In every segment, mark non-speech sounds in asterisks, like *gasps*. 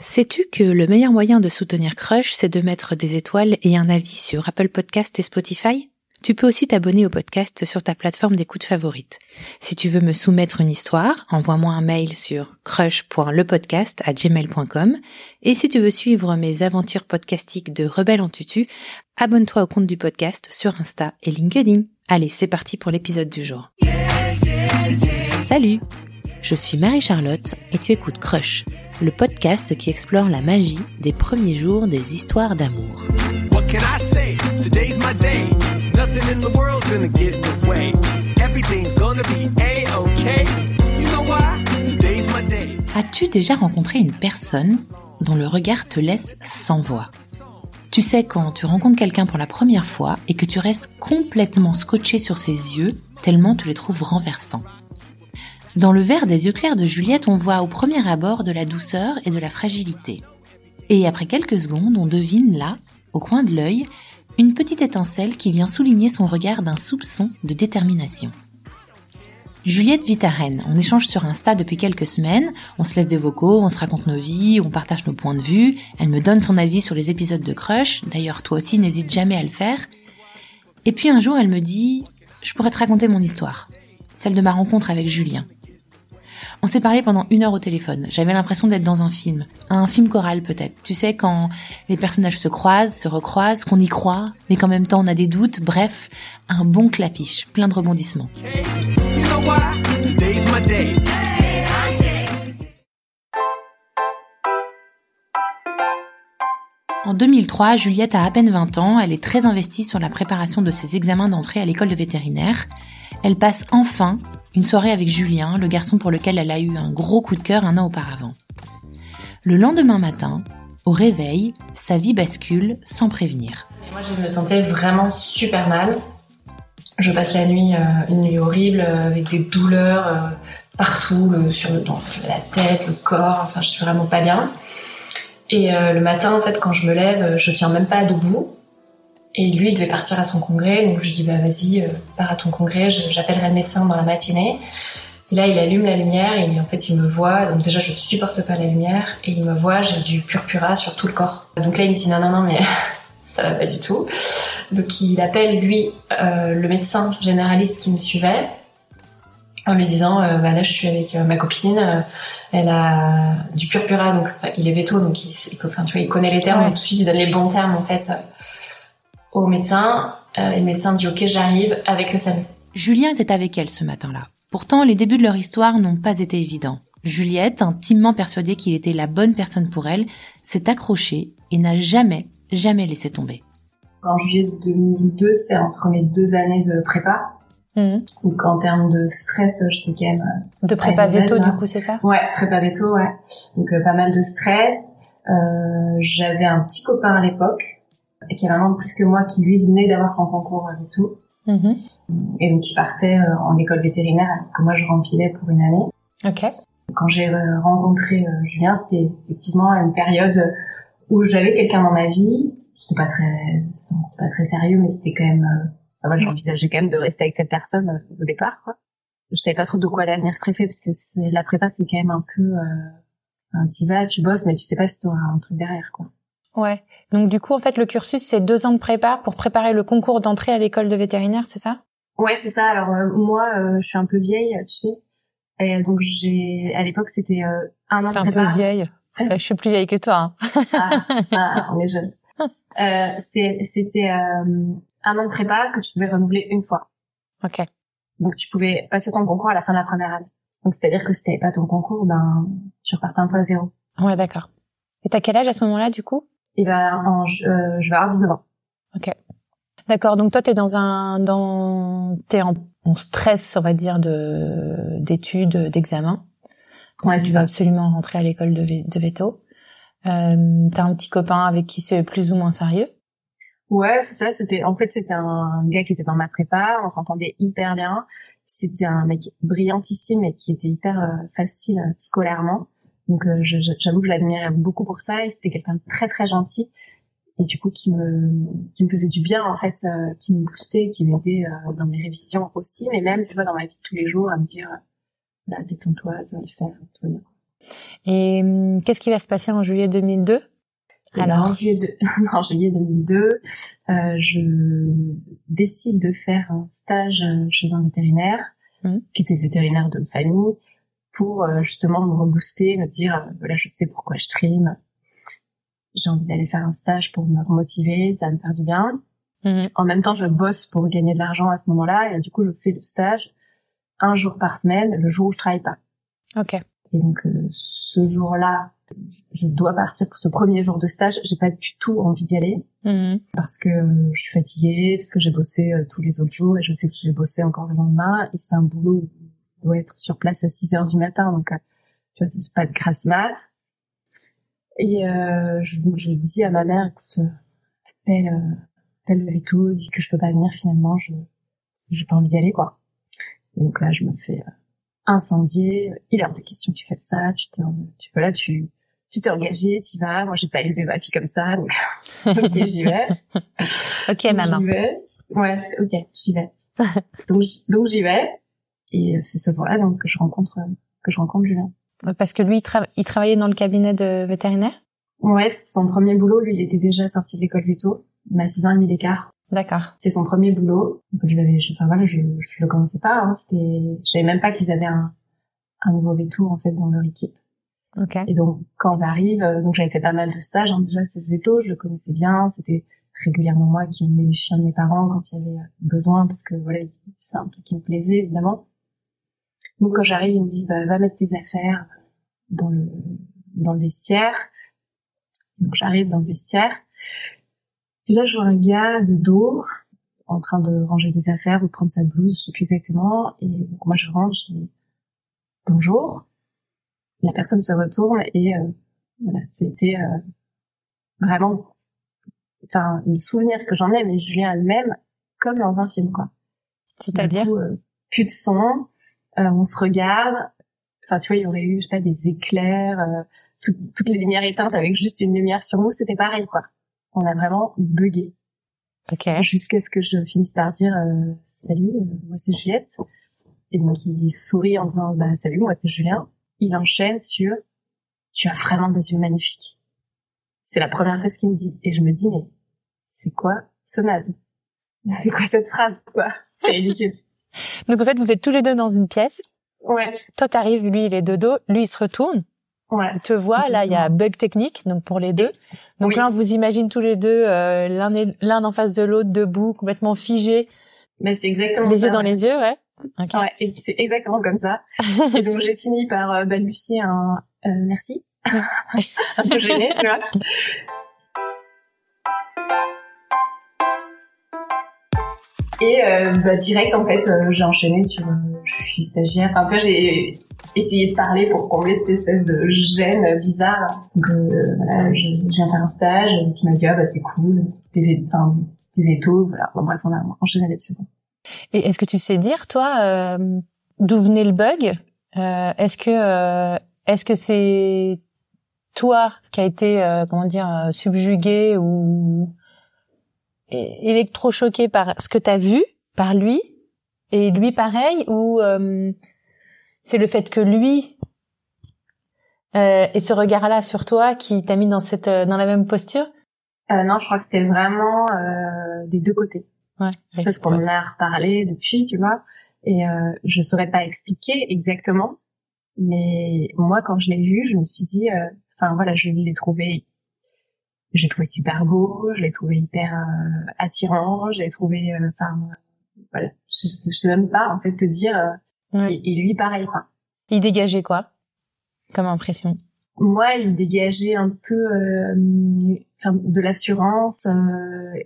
Sais-tu que le meilleur moyen de soutenir Crush, c'est de mettre des étoiles et un avis sur Apple Podcast et Spotify? Tu peux aussi t'abonner au podcast sur ta plateforme d'écoute favorite. Si tu veux me soumettre une histoire, envoie-moi un mail sur crush.lepodcast à gmail.com et si tu veux suivre mes aventures podcastiques de rebelle en tutu, abonne-toi au compte du podcast sur Insta et LinkedIn. Allez, c'est parti pour l'épisode du jour. Salut Je suis Marie-Charlotte et tu écoutes Crush le podcast qui explore la magie des premiers jours des histoires d'amour. As-tu déjà rencontré une personne dont le regard te laisse sans voix? Tu sais quand tu rencontres quelqu'un pour la première fois et que tu restes complètement scotché sur ses yeux tellement tu les trouves renversants. Dans le verre des yeux clairs de Juliette, on voit au premier abord de la douceur et de la fragilité. Et après quelques secondes, on devine là, au coin de l'œil, une petite étincelle qui vient souligner son regard d'un soupçon de détermination. Juliette vit à Rennes. On échange sur Insta depuis quelques semaines. On se laisse des vocaux, on se raconte nos vies, on partage nos points de vue. Elle me donne son avis sur les épisodes de Crush. D'ailleurs, toi aussi, n'hésite jamais à le faire. Et puis un jour, elle me dit, je pourrais te raconter mon histoire. Celle de ma rencontre avec Julien. On s'est parlé pendant une heure au téléphone. J'avais l'impression d'être dans un film. Un film choral peut-être. Tu sais, quand les personnages se croisent, se recroisent, qu'on y croit, mais qu'en même temps on a des doutes. Bref, un bon clapiche, plein de rebondissements. En 2003, Juliette a à peine 20 ans, elle est très investie sur la préparation de ses examens d'entrée à l'école de vétérinaire. Elle passe enfin une soirée avec Julien, le garçon pour lequel elle a eu un gros coup de cœur un an auparavant. Le lendemain matin, au réveil, sa vie bascule sans prévenir. moi, je me sentais vraiment super mal. Je passe la nuit, euh, une nuit horrible, euh, avec des douleurs euh, partout, sur le, la tête, le corps. Enfin, je suis vraiment pas bien. Et le matin, en fait, quand je me lève, je tiens même pas debout. Et lui, il devait partir à son congrès, donc je dis bah vas-y, euh, pars à ton congrès, j'appellerai le médecin dans la matinée. Et là, il allume la lumière et en fait, il me voit. Donc déjà, je supporte pas la lumière et il me voit, j'ai du purpura sur tout le corps. Donc là, il me dit non, non, non, mais *laughs* ça va pas du tout. Donc il appelle lui euh, le médecin généraliste qui me suivait en lui disant euh, bah là je suis avec ma copine elle a du purpura donc il est veto donc il, enfin tu vois il connaît les termes tout de suite il donne les bons termes en fait au médecin euh, et le médecin dit ok j'arrive avec le SAMU. Julien était avec elle ce matin-là. Pourtant les débuts de leur histoire n'ont pas été évidents. Juliette, intimement persuadée qu'il était la bonne personne pour elle, s'est accrochée et n'a jamais, jamais laissé tomber. En juillet 2002, c'est entre mes deux années de prépa. Mmh. Donc en termes de stress, j'étais quand même... Euh, de prépa veto du coup, c'est ça? Ouais, prépa veto, ouais. Donc euh, pas mal de stress. J'avais un petit copain à l'époque qui avait un an de plus que moi, qui lui venait d'avoir son concours et tout. Mhm. Et donc qui partait euh, en école vétérinaire que moi je rempilais pour une année. Ok. Quand j'ai euh, rencontré euh, Julien, c'était effectivement une période où j'avais quelqu'un dans ma vie. C'était pas très, c'était pas très sérieux, mais c'était quand même. Enfin, moi, j'envisageais quand même de rester avec cette personne au départ, quoi. Je savais pas trop de quoi l'avenir serait fait parce que la prépa c'est quand même un peu un tu vas, tu bosses, mais tu sais pas si tu auras un truc derrière, quoi. Ouais. Donc du coup, en fait, le cursus, c'est deux ans de prépa pour préparer le concours d'entrée à l'école de vétérinaire, c'est ça? Ouais, c'est ça. Alors euh, moi, euh, je suis un peu vieille, tu sais. Et donc j'ai, à l'époque, c'était euh, un an de prépa. un peu vieille. *laughs* je suis plus vieille que toi. Hein. ah, ah, on est jeune. *laughs* c'était un an de prépa que tu pouvais renouveler une fois. Ok. Donc tu pouvais passer ton concours à la fin de la première année. Donc c'est-à-dire que si t'avais pas ton concours, ben tu repartais un peu à zéro. Ouais, d'accord. Et t'as quel âge à ce moment-là, du coup? Il va en, euh, je vais avoir 19 ans. Ok. D'accord. Donc toi, t'es dans un, dans, t'es en, en stress, on va dire, de d'études, d'examen. Parce que tu vas absolument rentrer à l'école de, de veto. Euh, t'as un petit copain avec qui c'est plus ou moins sérieux? Ouais, ça. C'était, en fait, c'était un gars qui était dans ma prépa. On s'entendait hyper bien. C'était un mec brillantissime et qui était hyper euh, facile euh, scolairement. Donc euh, j'avoue que je l'admirais beaucoup pour ça et c'était quelqu'un de très très gentil et du coup qui me qui me faisait du bien en fait, euh, qui me boostait, qui m'aidait euh, dans mes révisions aussi, mais même tu vois dans ma vie de tous les jours à me dire là détends-toi, ça va le faire, tout va bien. Et hum, qu'est-ce qui va se passer en juillet 2002 alors, *laughs* en juillet, de... en juillet 2002, euh, je décide de faire un stage chez un vétérinaire, Mmh. qui était vétérinaire de famille, pour euh, justement me rebooster, me dire, euh, voilà, je sais pourquoi je trime. J'ai envie d'aller faire un stage pour me remotiver, ça va me faire du bien. Mhm. En même temps, je bosse pour gagner de l'argent à ce moment-là, et du coup, je fais le stage un jour par semaine, le jour où je travaille pas. Ok. Et donc euh, ce jour-là, je dois partir pour ce premier jour de stage. J'ai pas du tout envie d'y aller Mhm. parce que euh, je suis fatiguée, parce que j'ai bossé tous les autres jours et je sais que je vais bosser encore le lendemain. Et c'est un boulot où dois être sur place à 6 heures du matin, donc euh, tu vois, c'est pas de grasse mat. Et euh, je, je dis à ma mère, écoute, euh, appelle, euh, appelle le veto, dis que je peux pas venir finalement, je j'ai pas envie d'y aller quoi. Et donc là, je me fais euh, incendier. Il est hors de question que tu fasses ça. Tu t'es, tu voilà, tu, tu t'es engagé, t'y vas. Moi, j'ai pas élevé ma fille comme ça, donc *laughs* ok, j'y vais. Ok, maman. J'y vais. Ouais, ok, j'y vais. *laughs* donc j'y vais. Et euh, c'est ce jour-là donc que je rencontre euh, que je rencontre Julien. Parce que lui, il, tra- il travaillait dans le cabinet de vétérinaire? Ouais, c'est son premier boulot. Lui, il était déjà sorti de l'école veto. On a six ans et demi d'écart. D'accord. C'est son premier boulot. Je l'avais, enfin voilà, je, je le connaissais pas. Hein. C'était, je savais même pas qu'ils avaient un, un nouveau veto en fait dans leur équipe. Ok. Et donc quand j'arrive, euh, donc j'avais fait pas mal de stages hein, déjà ce veto, je le connaissais bien. C'était régulièrement moi qui emmenais les chiens de mes parents quand il y avait besoin parce que voilà, c'est un truc qui me plaisait évidemment. Donc quand j'arrive, ils me disent bah, va mettre tes affaires dans le dans le vestiaire. Donc j'arrive dans le vestiaire. Et là, je vois un gars de dos en train de ranger des affaires ou prendre sa blouse, je sais plus exactement. Et donc moi, je rentre, je dis bonjour. La personne se retourne et euh, voilà, c'était euh, vraiment, enfin, le souvenir que j'en ai, mais Julien elle-même, comme dans un film, quoi. C'est-à-dire euh, plus de son, on se regarde. Enfin, tu vois, il y aurait eu, je sais pas, des éclairs, euh, tout- toutes les lumières éteintes avec juste une lumière sur nous, c'était pareil, quoi. On a vraiment bugué. Ok. Jusqu'à ce que je finisse par dire euh, salut, euh, moi c'est Juliette. Et donc il sourit en disant bah salut, moi c'est Julien. Il enchaîne sur tu as vraiment des yeux magnifiques. C'est la première phrase qu'il me dit et je me dis mais c'est quoi ce naze? C'est quoi cette phrase quoi? C'est ridicule. Donc en fait, vous êtes tous les deux dans une pièce. Ouais, Toi, t'arrives, lui, il est de dos. Lui, il se retourne. ouais. Il te voit. Là, il y a bug technique, donc pour les deux. Donc Oui. là, on vous imagine tous les deux, euh, l'un l'un en face de l'autre, debout, complètement figés, Mais c'est exactement les ça, yeux dans ouais. les yeux, ouais. Ok. Ouais, et c'est exactement comme ça. et donc j'ai fini par euh, balbutier un euh, merci, *laughs* un peu gênée, tu vois. Et euh, bah, direct en fait, euh, j'ai enchaîné sur euh, je suis stagiaire. Enfin, vois, j'ai essayé de parler pour combler cette espèce de gêne bizarre. Donc voilà, viens faire un stage qui m'a dit ah bah c'est cool, t'es veto, voilà. Bon, bref, on a enchaîné là-dessus. Et est-ce que tu sais dire, toi, euh, d'où venait le bug? Euh, Est-ce que est-ce que c'est toi qui a été comment dire subjugué ou électrochoqué par ce que t'as vu par lui et lui pareil ou euh, c'est le fait que lui euh, et ce regard-là sur toi qui t'a mis dans cette euh, dans la même posture? Euh, non, je crois que c'était vraiment euh, des deux côtés. Ouais. Parce qu'on en a reparlé depuis, tu vois, et euh, je saurais pas expliquer exactement, mais moi quand je l'ai vu, je me suis dit, euh, enfin voilà, je l'ai trouvé, j'ai trouvé super beau, je l'ai trouvé hyper euh, attirant, je l'ai trouvé, euh, enfin voilà, je, je, sais même pas en fait te dire, euh, et, et lui pareil quoi. Il dégageait quoi comme impression? Moi, il dégageait un peu euh, de l'assurance. euh,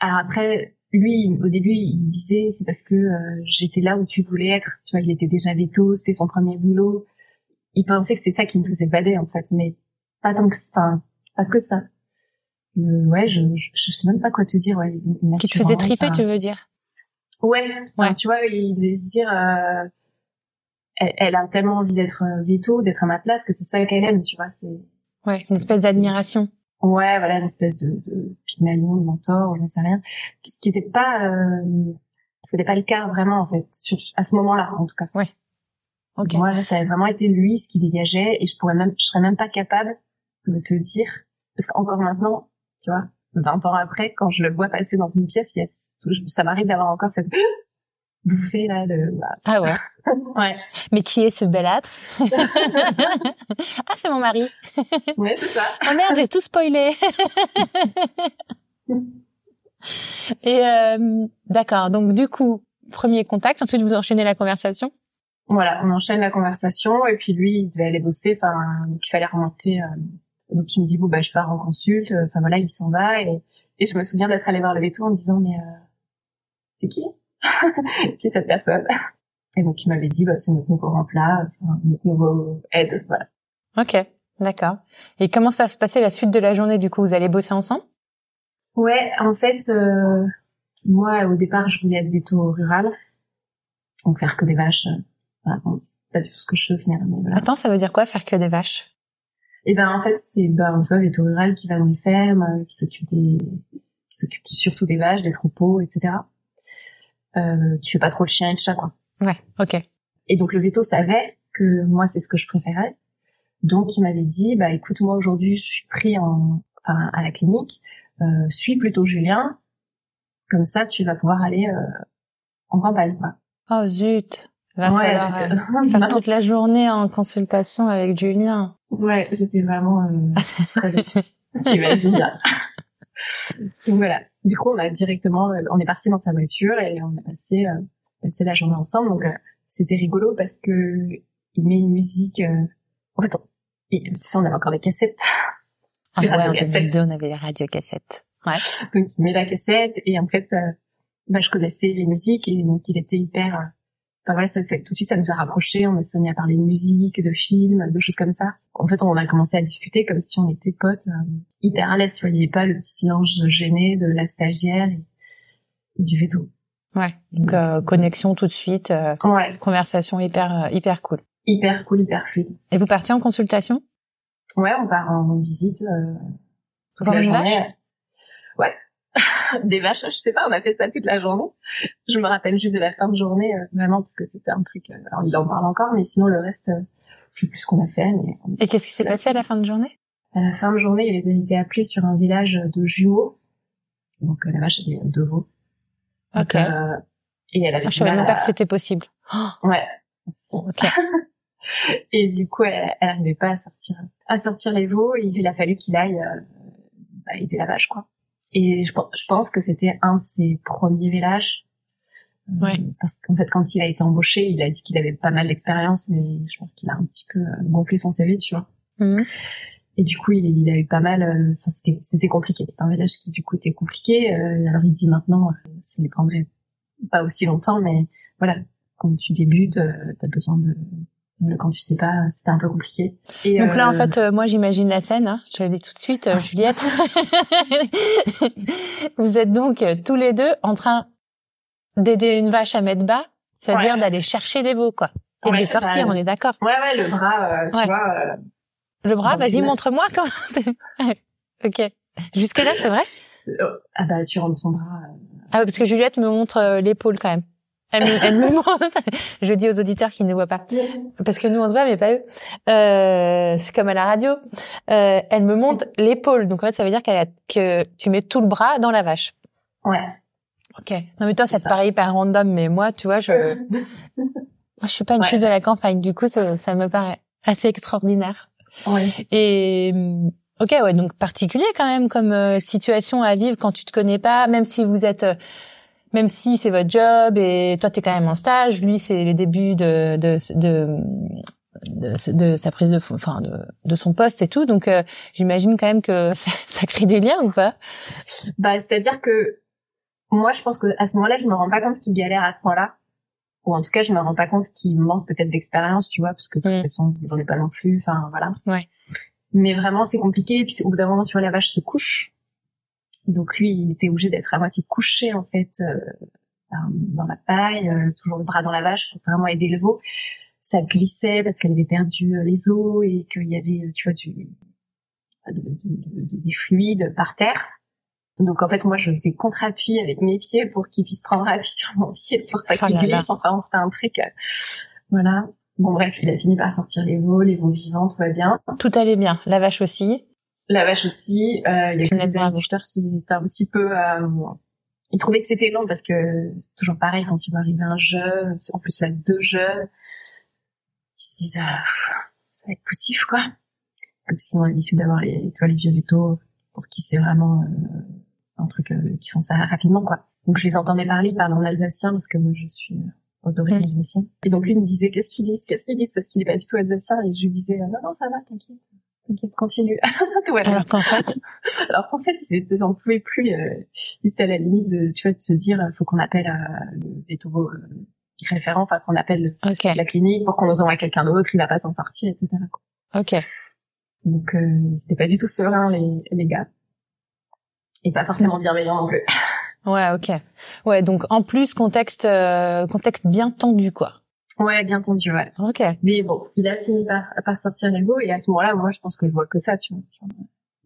alors après, lui, au début, il disait c'est parce que euh, j'étais là où tu voulais être. Tu vois, il était déjà veto, c'était son premier boulot. Il pensait que c'était ça qui me faisait bader en fait, mais pas tant que enfin, pas que ça. Euh, ouais, je, je je sais même pas quoi te dire. Ouais, une- Qui te faisait triper, un- tu veux dire? Ouais, enfin, Ouais. tu vois, il devait se dire, euh, elle, elle a tellement envie d'être euh, veto, d'être à ma place, que c'est ça qu'elle aime, tu vois. C'est Ouais, une espèce d'admiration. Ouais, voilà, une espèce de, de Pygmalion, de mentor, je ne sais rien. Ce qui n'était pas, euh, ce qui n'était pas le cas vraiment, en fait, sur, à ce moment-là, en tout cas. Ok. Moi, là, ça a vraiment été lui ce qui dégageait et je pourrais même, je serais même pas capable de te dire, parce qu'encore maintenant, tu vois, 20 ans après, quand je le vois passer dans une pièce, il y a- ça m'arrive d'avoir encore cette *gasps* bouffée là de, bah, Ah ouais. *laughs* ouais, Mais qui est ce bel âtre? *laughs* Ah, c'est mon mari. *laughs* ouais, c'est ça. Oh merde, j'ai tout spoilé. Et euh, d'accord. Donc du coup, premier contact. Ensuite, vous enchaînez la conversation? Voilà, on enchaîne la conversation et puis lui, il devait aller bosser, enfin, il fallait remonter. euh, donc il me dit bon bah je pars en consulte, enfin voilà, il s'en va et, et je me souviens d'être allée voir le veto en me disant mais euh, c'est qui? *laughs* Qui est cette personne? Et donc il m'avait dit bah c'est notre nouveau remplat, notre nouveau aide, voilà. Ok. D'accord. Et comment ça va se passer la suite de la journée Du coup, vous allez bosser ensemble? Ouais, en fait, euh, moi au départ je voulais être veto rural, donc faire que des vaches. euh, voilà, bon, pas du tout ce que je fais au final, mais voilà. Attends, ça veut dire quoi faire que des vaches? Et ben en fait c'est ben tu vois veto rural qui va dans les fermes, euh, qui s'occupe des qui s'occupe surtout des vaches, des troupeaux, etc. Euh, qui fait pas trop de chiens et de chats quoi. Ouais. Ok. Et donc le veto savait que moi c'est ce que je préférais. Donc il m'avait dit bah écoute moi aujourd'hui je suis pris en enfin à la clinique, euh, suis plutôt Julien, comme ça tu vas pouvoir aller euh, en campagne quoi. Oh zut. Va Ouais, falloir euh, *laughs* faire toute la journée en consultation avec Julien. Ouais, j'étais vraiment euh, très déçue. *laughs* J'imagine. *laughs* Donc voilà. Du coup, on a directement, euh, on est parti dans sa voiture et on a passé, euh, passé la journée ensemble. Donc euh, c'était rigolo parce que il met une musique. euh, En fait, on... tu sais, on avait encore des cassettes. Ah ouais, *laughs* en radiocassettes. 2002, on avait les radiocassettes. Ouais. Donc il met la cassette et en fait, euh, bah, je connaissais les musiques et donc il était hyper. Euh, Enfin voilà, ça, ça- tout de suite ça nous a rapprochés. On s'est mis à parler de musique, de films, de choses comme ça. En fait, on a commencé à discuter comme si on était potes, euh, hyper à l'aise. Tu avait pas le petit silence gêné de la stagiaire et, et du veto. Ouais. Donc euh, connexion tout de suite, euh, Ouais, conversation hyper euh, hyper cool. hyper cool, hyper fluide. Et vous partiez en consultation? Ouais, on part en visite. Euh, Voir une vache? Ouais. Des vaches, je sais pas, on a fait ça toute la journée. Je me rappelle juste de la fin de journée, euh, vraiment, parce que c'était un truc... euh, alors, il en parle encore, mais sinon, le reste, euh, je sais plus ce qu'on a fait, mais Et qu'est-ce qui s'est passé à la fin de journée? À la fin de journée, il avait été appelé sur un village de jumeaux. Donc, euh, la vache avait deux veaux. Donc, Ok. euh, et elle avait Ah, je savais même pas à- que c'était possible. *gasps* Oh, Ouais. ok. *laughs* Et du coup, elle, elle arrivait pas à sortir, à sortir les veaux. Et il a fallu qu'il aille bah, aider la vache, quoi. Et je, pense- je pense que c'était un de ses premiers villages. Euh, Ouais. Parce qu'en fait, quand il a été embauché, il a dit qu'il avait pas mal d'expérience, mais je pense qu'il a un petit peu euh, gonflé son CV, tu vois. Mhm. Et du coup, il, il a eu pas mal. euh, Enfin, c'était, c'était compliqué. C'était un village qui du coup était compliqué. Euh, alors il dit maintenant, euh, ça lui prendrait pas aussi longtemps, mais voilà, quand tu débutes, euh, t'as besoin de. Quand tu sais pas, c'était un peu compliqué. Et, Donc là, en euh, fait, euh, moi, j'imagine la scène. Hein, je le dis tout de suite, euh, Juliette. *laughs* vous êtes donc euh, tous les deux en train d'aider une vache à mettre bas, c'est-à-dire Ouais. d'aller chercher les veaux, quoi. Et de les sortir, ça- on est d'accord. Ouais, ouais, le bras, euh, tu Ouais. vois. euh, Le bras, vas-y, montre-moi quand. *laughs* ok. Jusque là, c'est vrai? euh, ah bah, tu rentres ton bras. euh, Ah ouais, parce que Juliette me montre euh, l'épaule quand même. Elle me, elle me *laughs* montre. Je dis aux auditeurs qui ne voient pas, parce que nous on se voit mais pas eux. Euh, c'est comme à la radio. Euh, elle me montre l'épaule, donc en fait ça veut dire qu'elle a, que tu mets tout le bras dans la vache. Ouais. Ok. Non mais toi ça C'est te ça. paraît hyper random, mais moi tu vois je, moi je suis pas une Ouais. fille de la campagne, du coup ça, ça me paraît assez extraordinaire. ouais. Et hum, ok, ouais, donc particulier quand même comme euh, situation à vivre quand tu te connais pas, même si vous êtes, euh, même si c'est votre job et toi t'es quand même en stage, lui c'est les débuts de de de, de, de sa prise de, enfin de, de son poste et tout, donc euh, j'imagine quand même que *laughs* ça, ça crée des liens ou pas? Bah, c'est-à-dire que moi, je pense que à ce moment-là, je me rends pas compte qu'il galère à ce point-là. Ou en tout cas, je me rends pas compte qu'il manque peut-être d'expérience, tu vois, parce que de toute Mm. façon, j'en ai pas non plus. Enfin, voilà. Ouais. Mais vraiment, c'est compliqué. Puis, au bout d'un moment, tu vois, la vache se couche. Donc lui, il était obligé d'être à moitié couché en fait euh, dans la paille, euh, toujours le bras dans la vache pour vraiment aider le veau. Ça glissait parce qu'elle avait perdu euh, les os et qu'il y avait, euh, tu vois, du, de- de- de- des fluides par terre. Donc en fait, moi, je faisais contre-appui avec mes pieds pour qu'il puisse prendre appui *laughs* sur mon pied pour pas Oh qu'il glisse. Enfin, c'était un truc. euh, voilà. Bon bref, il a fini par sortir les veaux, les veaux vivants, tout va bien. Tout allait bien. La vache aussi. La vache aussi. Euh, il y a bravo. agriculteurs qui étaient un petit peu... Euh, ils trouvaient que c'était long parce que, toujours pareil, quand il va arriver un jeune, en plus là, deux jeunes, ils se disent, ah, ça va être poussif, quoi. Comme s'ils ont l'habitude d'avoir les, tu vois, les vieux vétos, pour qui c'est vraiment euh, un truc euh, qui font ça rapidement, quoi. Donc je les entendais parler, ils parlent en alsacien, parce que moi je suis euh, d'origine Mm. alsacienne. Et donc lui il me disait, qu'est-ce qu'ils disent, qu'est-ce qu'ils disent, parce qu'il est pas du tout alsacien, et je lui disais, non, non, ça va, t'inquiète. T'inquiète, continue. *laughs* Tout va bien. Alors qu'en fait, *laughs* Alors qu'en fait, ils étaient, en pouvaient plus. Euh, ils étaient à la limite de, tu vois, de se dire, euh, faut qu'on appelle euh, le véto euh, référent, enfin qu'on appelle la clinique pour qu'on nous envoie quelqu'un d'autre, il va pas s'en sortir, etc. quoi. ok. Donc euh, c'était pas du tout serein les, les gars, et pas forcément bienveillant non plus. *laughs* Ouais, ok. Ouais, donc en plus contexte euh, contexte bien tendu quoi. Ouais, bien tendu, ouais. Ok. Mais bon, il a fini par, par sortir les veaux, et à ce moment-là, moi, je pense que je vois que ça, tu vois.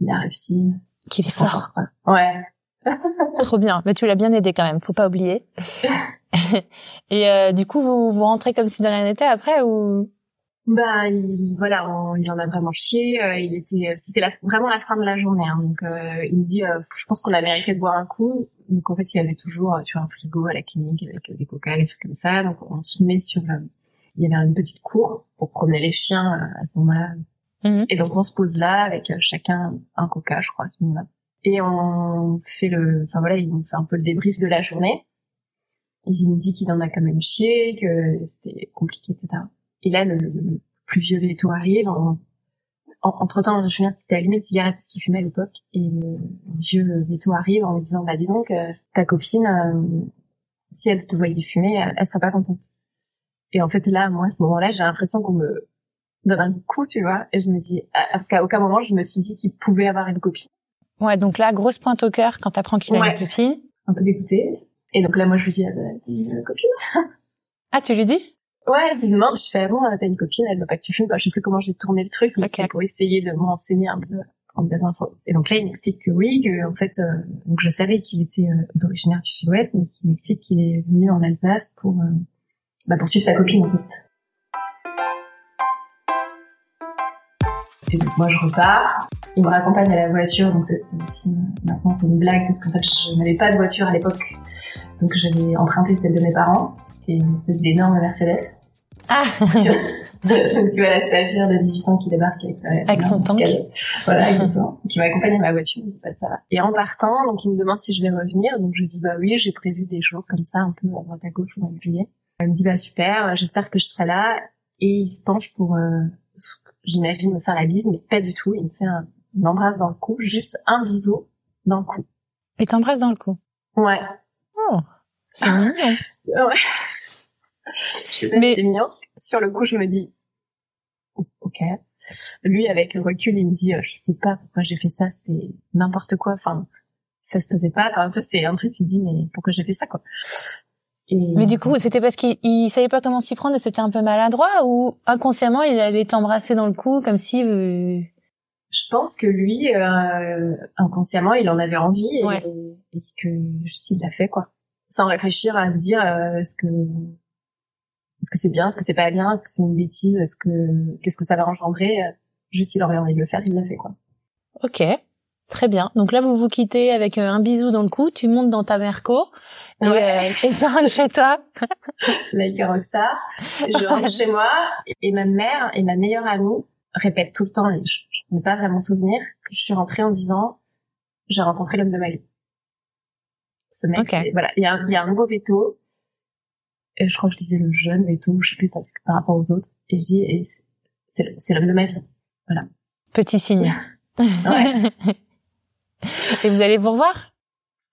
Il a réussi. Qu'il est fort. Ouais. *laughs* Trop bien. Mais tu l'as bien aidé quand même. Faut pas oublier. *laughs* *laughs* Et euh, du coup, vous vous rentrez comme si de rien n'était après ou? Bah, il, voilà, on- il en a vraiment chié. euh, il était, c'était la- vraiment la fin de la journée. hein, donc, euh, il me dit, euh, je pense qu'on a mérité de boire un coup. Donc, en fait, il y avait toujours, euh, tu vois, un frigo à la clinique avec euh, des coca, des trucs comme ça. Donc, on se met sur. le- il y avait une petite cour pour promener les chiens euh, à ce moment-là. Mhm. Et donc, on se pose là avec euh, chacun un coca, je crois, à ce moment-là. Et on fait le, enfin voilà, il nous fait un peu le débrief de la journée. Et il me dit qu'il en a quand même chié, que c'était compliqué, etc. Et là, le, le plus vieux véto arrive. En, entre temps, je me souviens, c'était allumé de cigarette parce qu'il fumait à l'époque. Et le vieux véto arrive en lui disant, bah dis donc, euh, ta copine, euh, si elle te voyait fumer, elle, elle serait pas contente. Et en fait, là, moi, à ce moment-là, j'ai l'impression qu'on me donne un coup, tu vois. Et je me dis, ah, parce qu'à aucun moment, je me suis dit qu'il pouvait avoir une copine. Ouais, donc là, grosse pointe au cœur quand t'apprends qu'il a une copine. Un peu dégoûtée. Et donc là, moi, je lui dis, ah, bah, une copine Ah, tu lui dis? Ouais, elle lui demande, je fais, ah bon, euh, t'as une copine, elle veut pas que tu fumes, quoi. je sais plus comment j'ai tourné le truc, mais Ok. c'était pour essayer de m'enseigner un peu, prendre des infos. Et donc là, il m'explique que oui, que, en fait, euh, donc je savais qu'il était euh, d'originaire du sud-ouest, mais qu'il m'explique qu'il est venu en Alsace pour, euh, bah, pour suivre sa copine, en fait. Et donc moi, je repars. Il me raccompagne à la voiture, donc ça c'était aussi, euh, maintenant c'est une blague, parce qu'en fait, je n'avais pas de voiture à l'époque. Donc j'avais emprunté celle de mes parents, est une espèce d'énorme Mercedes Ah, *laughs* tu vois la stagiaire de 18 ans qui débarque avec, sa, Avec son tank. Voilà, exactement. qui m'accompagne à ma voiture. ça va. Et en partant, donc il me demande si je vais revenir. Donc je dis bah oui, j'ai prévu des jours comme ça, un peu à droite à gauche au mois de juillet. Elle me dit bah super, j'espère que je serai là. Et il se penche pour, euh, j'imagine me faire la bise, mais pas du tout. Il me fait un, il m'embrasse dans le cou, juste un bisou dans le cou. il t'embrasse dans le cou. Ouais. Oh, c'est mignon. Ouais. Mais- mignon. Sur le coup, je me dis, ok. Lui, avec le recul, il me dit, euh, je sais pas pourquoi j'ai fait ça, c'est n'importe quoi. Enfin, ça se faisait pas. Enfin, c'est un truc, te dis, mais pourquoi j'ai fait ça, quoi. Et Mais du coup, c'était parce qu'il il savait pas comment s'y prendre et c'était un peu maladroit ou inconsciemment il allait t'embrasser dans le cou comme si euh, je pense que lui, euh, inconsciemment, il en avait envie et, Ouais. et que juste il l'a fait, quoi. Sans réfléchir à se dire, euh, est-ce que est-ce que c'est bien, est-ce que c'est pas bien, est-ce que c'est une bêtise, est-ce que qu'est-ce que ça va engendrer? euh, Juste, il aurait envie de le faire, il l'a fait, quoi. Ok, très bien. Donc là, vous vous quittez avec euh, un bisou dans le cou, tu montes dans ta Merco et, euh, tu rentres chez toi. *laughs* like a rockstar. Je rentre chez moi et ma mère et ma meilleure amie répètent tout le temps, et je je n'ai pas vraiment souvenir, que je suis rentrée en disant j'ai rencontré l'homme de ma vie. Ce mec, voilà, il y, a un- il y a un nouveau veto. Et je crois que je disais le jeune veto, je sais plus, parce que par rapport aux autres. Et je dis, et c'est- l'homme de ma vie. Petit signe. *laughs* Ouais. et vous allez vous revoir?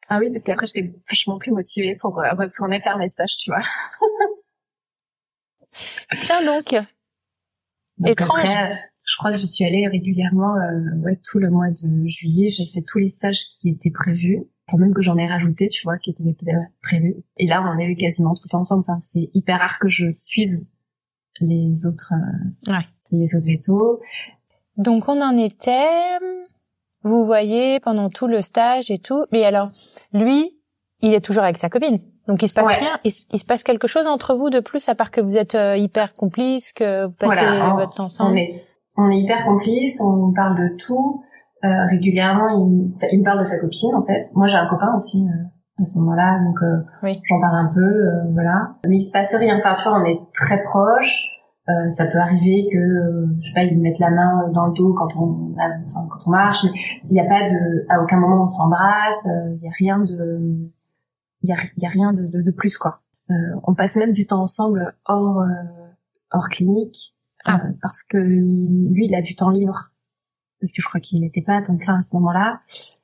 Ah oui, parce qu'après j'étais vachement plus motivée pour euh, retourner faire mes stages, tu vois. *laughs* Tiens donc. Donc Étrange. après, je crois que j'y suis allée régulièrement euh, ouais, tout le mois de juillet. J'ai fait tous les stages qui étaient prévus. Quand même que j'en ai rajouté, tu vois, qui peut-être prévus. Et là, on est quasiment tout le temps ensemble. Enfin, c'est hyper rare que je suive les autres, euh, Ouais. les autres vétos. Donc on en était. Vous voyez pendant tout le stage et tout. Mais alors, lui, il est toujours avec sa copine. Donc il se passe Ouais. rien, il se, il se passe quelque chose entre vous de plus à part que vous êtes euh, hyper complices, que vous passez Voilà, on- votre temps ensemble. On est, on est hyper complices, on parle de tout. Euh, régulièrement, il, il me parle de sa copine, en fait. Moi, j'ai un copain aussi euh, à ce moment-là, donc euh, Oui. j'en parle un peu, euh, voilà. Mais il se passe rien. Enfin, tu vois, on est très proches. Euh, ça peut arriver que, euh, je sais pas, ils me mettent la main dans le dos quand on, a- enfin, quand on marche. Mais il n'y a pas de, à aucun moment on s'embrasse. euh, Il y a rien de, il y a, il y a rien de, de, de plus quoi. Euh, on passe même du temps ensemble hors, euh, hors clinique Ah. parce que lui, il a du temps libre. Parce que je crois qu'il n'était pas à temps plein à ce moment-là.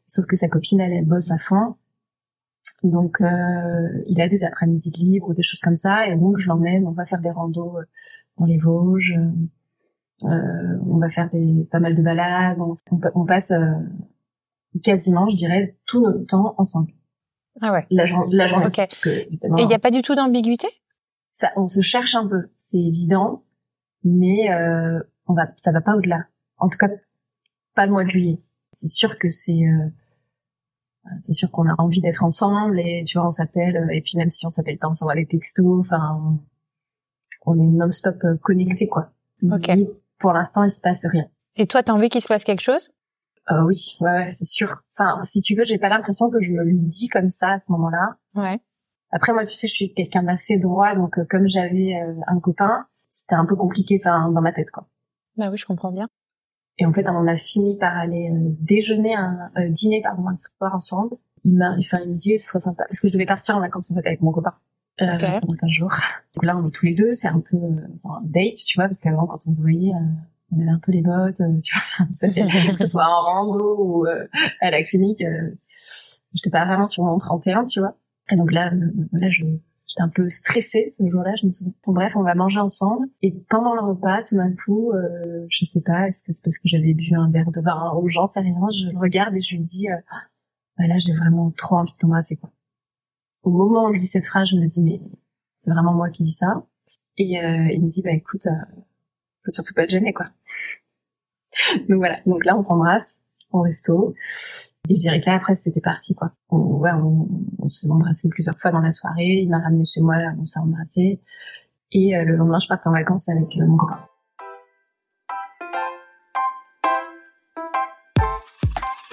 Sauf que sa copine, elle, elle bosse à fond. Donc, euh, il a des après-midi de libre ou des choses comme ça. Et donc, je l'emmène, on va faire des randos euh, dans les Vosges. Euh, on va faire des pas mal de balades. On, on pa- on passe euh, quasiment, je dirais, tout notre temps ensemble. Ah ouais. La, jour- la journée. Ok. Parce que, évidemment, Et il n'y a pas du tout d'ambiguïté? Ça, on se cherche un peu, c'est évident, mais euh, on va, ça va pas au-delà. En tout cas, pas le mois de juillet. C'est sûr que c'est, euh, c'est sûr qu'on a envie d'être ensemble et tu vois, on s'appelle euh, et puis même si on s'appelle pas, on s'envoie des textos. Enfin, on, est non-stop euh, connectés quoi. Ok. Pour l'instant, il se passe rien. Et toi, t'as envie qu'il se passe quelque chose? Euh, oui, ouais, ouais, c'est sûr. Enfin, si tu veux, j'ai pas l'impression que je me le dis comme ça à ce moment-là. Ouais. Après, moi, tu sais, je suis quelqu'un d'assez droit, donc euh, comme j'avais euh, un copain, c'était un peu compliqué, enfin, dans ma tête, quoi. Bah oui, je comprends bien. Et en fait, on a fini par aller euh, déjeuner, un, euh, dîner, pardon, un soir ensemble. Il m'a, enfin, il me dit, ce serait sympa, parce que je devais partir en vacances en fait avec mon copain euh, Ok. pendant 15 jours. Donc là, on est tous les deux, c'est un peu euh, un date, tu vois, parce qu'avant, quand on se voyait, euh, on avait un peu les bottes, euh, tu vois, *laughs* *laughs* que ce soit en rando ou euh, à la clinique. Euh, j'étais pas vraiment sur mon 31, tu vois. Et donc là, euh, là, je un peu stressée ce jour-là. Je me souviens. Bon, bref, on va manger ensemble. Et pendant le repas, tout d'un coup, euh, je sais pas, est-ce que c'est parce que j'avais bu un verre de vin ou j'en sais rien. Je le regarde et je lui dis, euh, bah là, j'ai vraiment trop envie de t'embrasser, quoi. Au moment où je dis cette phrase, je me dis, mais c'est vraiment moi qui dis ça. Et euh, il me dit, bah écoute, euh, faut surtout pas te gêner, quoi. donc voilà. Donc là, on s'embrasse au resto. Et je dirais que là, après, c'était parti, quoi. On, ouais, on, on s'est embrassé plusieurs fois dans la soirée. Il m'a ramené chez moi, on s'est embrassé. Et euh, le lendemain, je partais en vacances avec euh, mon copain.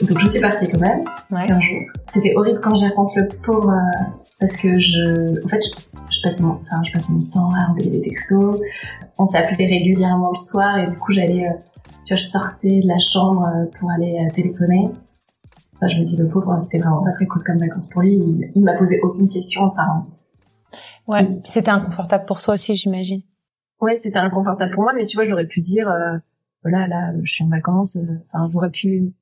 Donc je suis partie quand même, Ouais. un jour. C'était horrible quand j'y repense le pauvre, euh, parce que je, en fait, je, je passais mon, enfin, je passais mon temps à envoyer des textos. On s'appelait régulièrement le soir et du coup j'allais, tu vois, je sortais de la chambre pour aller téléphoner. Enfin, je me dis le pauvre, c'était vraiment pas très cool comme vacances pour lui. Il, il m'a posé aucune question. Enfin, Ouais. C'était inconfortable pour toi aussi, j'imagine. ouais, c'était inconfortable pour moi, mais tu vois, j'aurais pu dire, euh, voilà, là, je suis en vacances. euh, Enfin, j'aurais pu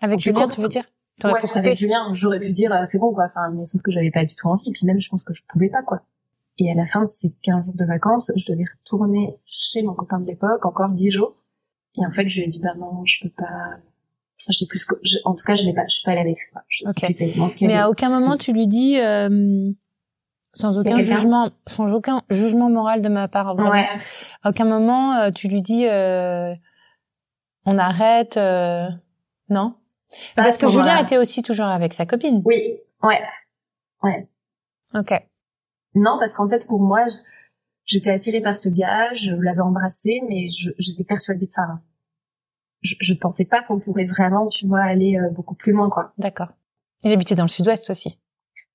Avec Julien, tu veux dire Ouais, avec Julien, j'aurais pu dire euh, c'est bon quoi. Enfin, mais sauf que j'avais pas du tout envie. Et puis même, je pense que je pouvais pas quoi. Et à la fin de ces 15 jours de vacances, je devais retourner chez mon copain de l'époque, encore 10 jours. Et en fait, je lui ai dit bah non, je peux pas. Je sais plus ce que. je- En tout cas, je l'ai pas. Je suis pas allée avec lui. Quoi. Je sais Ok. plus exactement quel- Mais à aucun moment tu lui dis, euh, sans aucun jugement, sans aucun jugement moral de ma part, vraiment. Ouais. À aucun moment euh, tu lui dis, euh, on arrête, euh, non? Pas Parce ce que Julien moment-là. était aussi toujours avec sa copine. Oui. Ouais. Ok. Non, parce qu'en fait, pour moi, j'étais attirée par ce gars, je l'avais embrassé, mais j'étais persuadée. Enfin, je, je pensais pas qu'on pourrait vraiment, tu vois, aller euh, beaucoup plus loin, quoi. D'accord. Il habitait dans le sud-ouest aussi.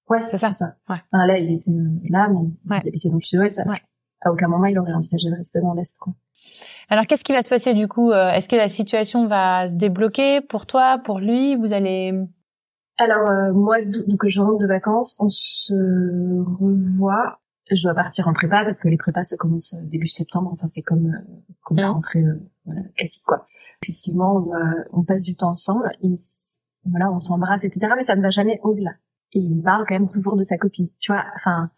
Ouais, C'est ça. Ouais. Ouais. Enfin, là, il était euh, là, mais Ouais. il habitait dans le sud-ouest. ça- Ouais. À aucun moment, il aurait envisagé de rester dans l'est, quoi. Alors qu'est-ce qui va se passer du coup Euh, Est-ce que la situation va se débloquer pour toi, pour lui? Vous allez Alors, euh, moi, donc je rentre de vacances, on se revoit. Je dois partir en prépa parce que les prépas, ça commence début septembre. Enfin, c'est comme, euh, comme la Mhm. rentrée euh, voilà, classique, quoi. Effectivement, on, doit- on passe du temps ensemble. Voilà, on s'embrasse, etc. Mais ça ne va jamais au-delà. Et il me parle quand même toujours de sa copine. Tu vois, enfin,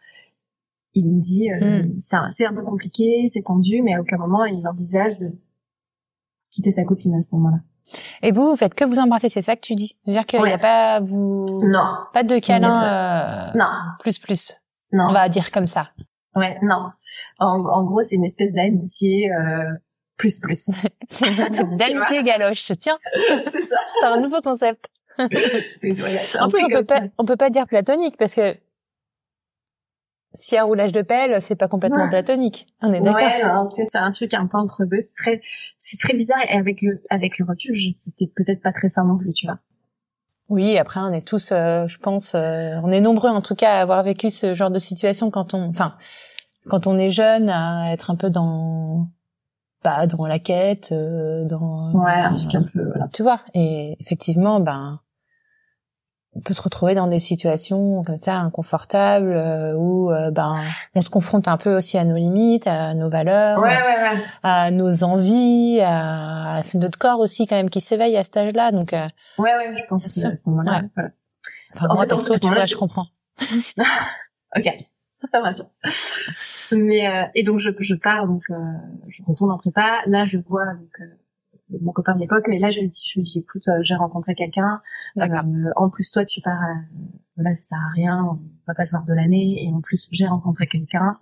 il me dit, euh, Mhm. c'est un, peu compliqué, c'est tendu, mais à aucun moment il envisage de quitter sa copine à ce moment-là. et vous, vous faites que vous embrasser, c'est ça que tu dis? C'est-à-dire qu'il n'y a pas vous Non, pas de câlin euh, non, plus plus? non. On va dire comme ça. Ouais, non. En, en gros, c'est une espèce d'amitié euh, plus plus. *laughs* D'amitié galoche. Tiens, *laughs* c'est ça. t'as un nouveau concept. Voilà, En plus, on peut pas, on peut pas dire platonique parce que si un roulage de pelle, c'est pas complètement platonique. On est d'accord. Ouais, c'est un truc un peu entre deux. C'est très, c'est très bizarre et avec le, avec le recul, c'était peut-être pas très sain non plus, tu vois. Oui, après on est tous, euh, je pense, euh, on est nombreux en tout cas à avoir vécu ce genre de situation quand on, enfin, quand on est jeune, à être un peu dans, bah, dans la quête, euh, dans. Ouais, un truc un peu. Voilà. Tu vois, et effectivement, ben, on peut se retrouver dans des situations comme ça inconfortables euh, où euh, ben on se confronte un peu aussi à nos limites, à nos valeurs, ouais, ouais, ouais. à nos envies, à c'est notre corps aussi quand même qui s'éveille à cet âge-là donc euh... ouais ouais je pense à ce moment-là. Voilà. Enfin, en moi fait, perso tu vois je comprends. *laughs* ok *laughs* ça va ça. Mais euh, et donc je je pars donc euh, je retourne en prépa là je vois donc mon copain de l'époque, mais là je lui dis, je lui dis, écoute, euh, j'ai rencontré quelqu'un. Euh, en plus toi tu pars, voilà, ça sert à rien, on va pas se voir de l'année, et en plus j'ai rencontré quelqu'un.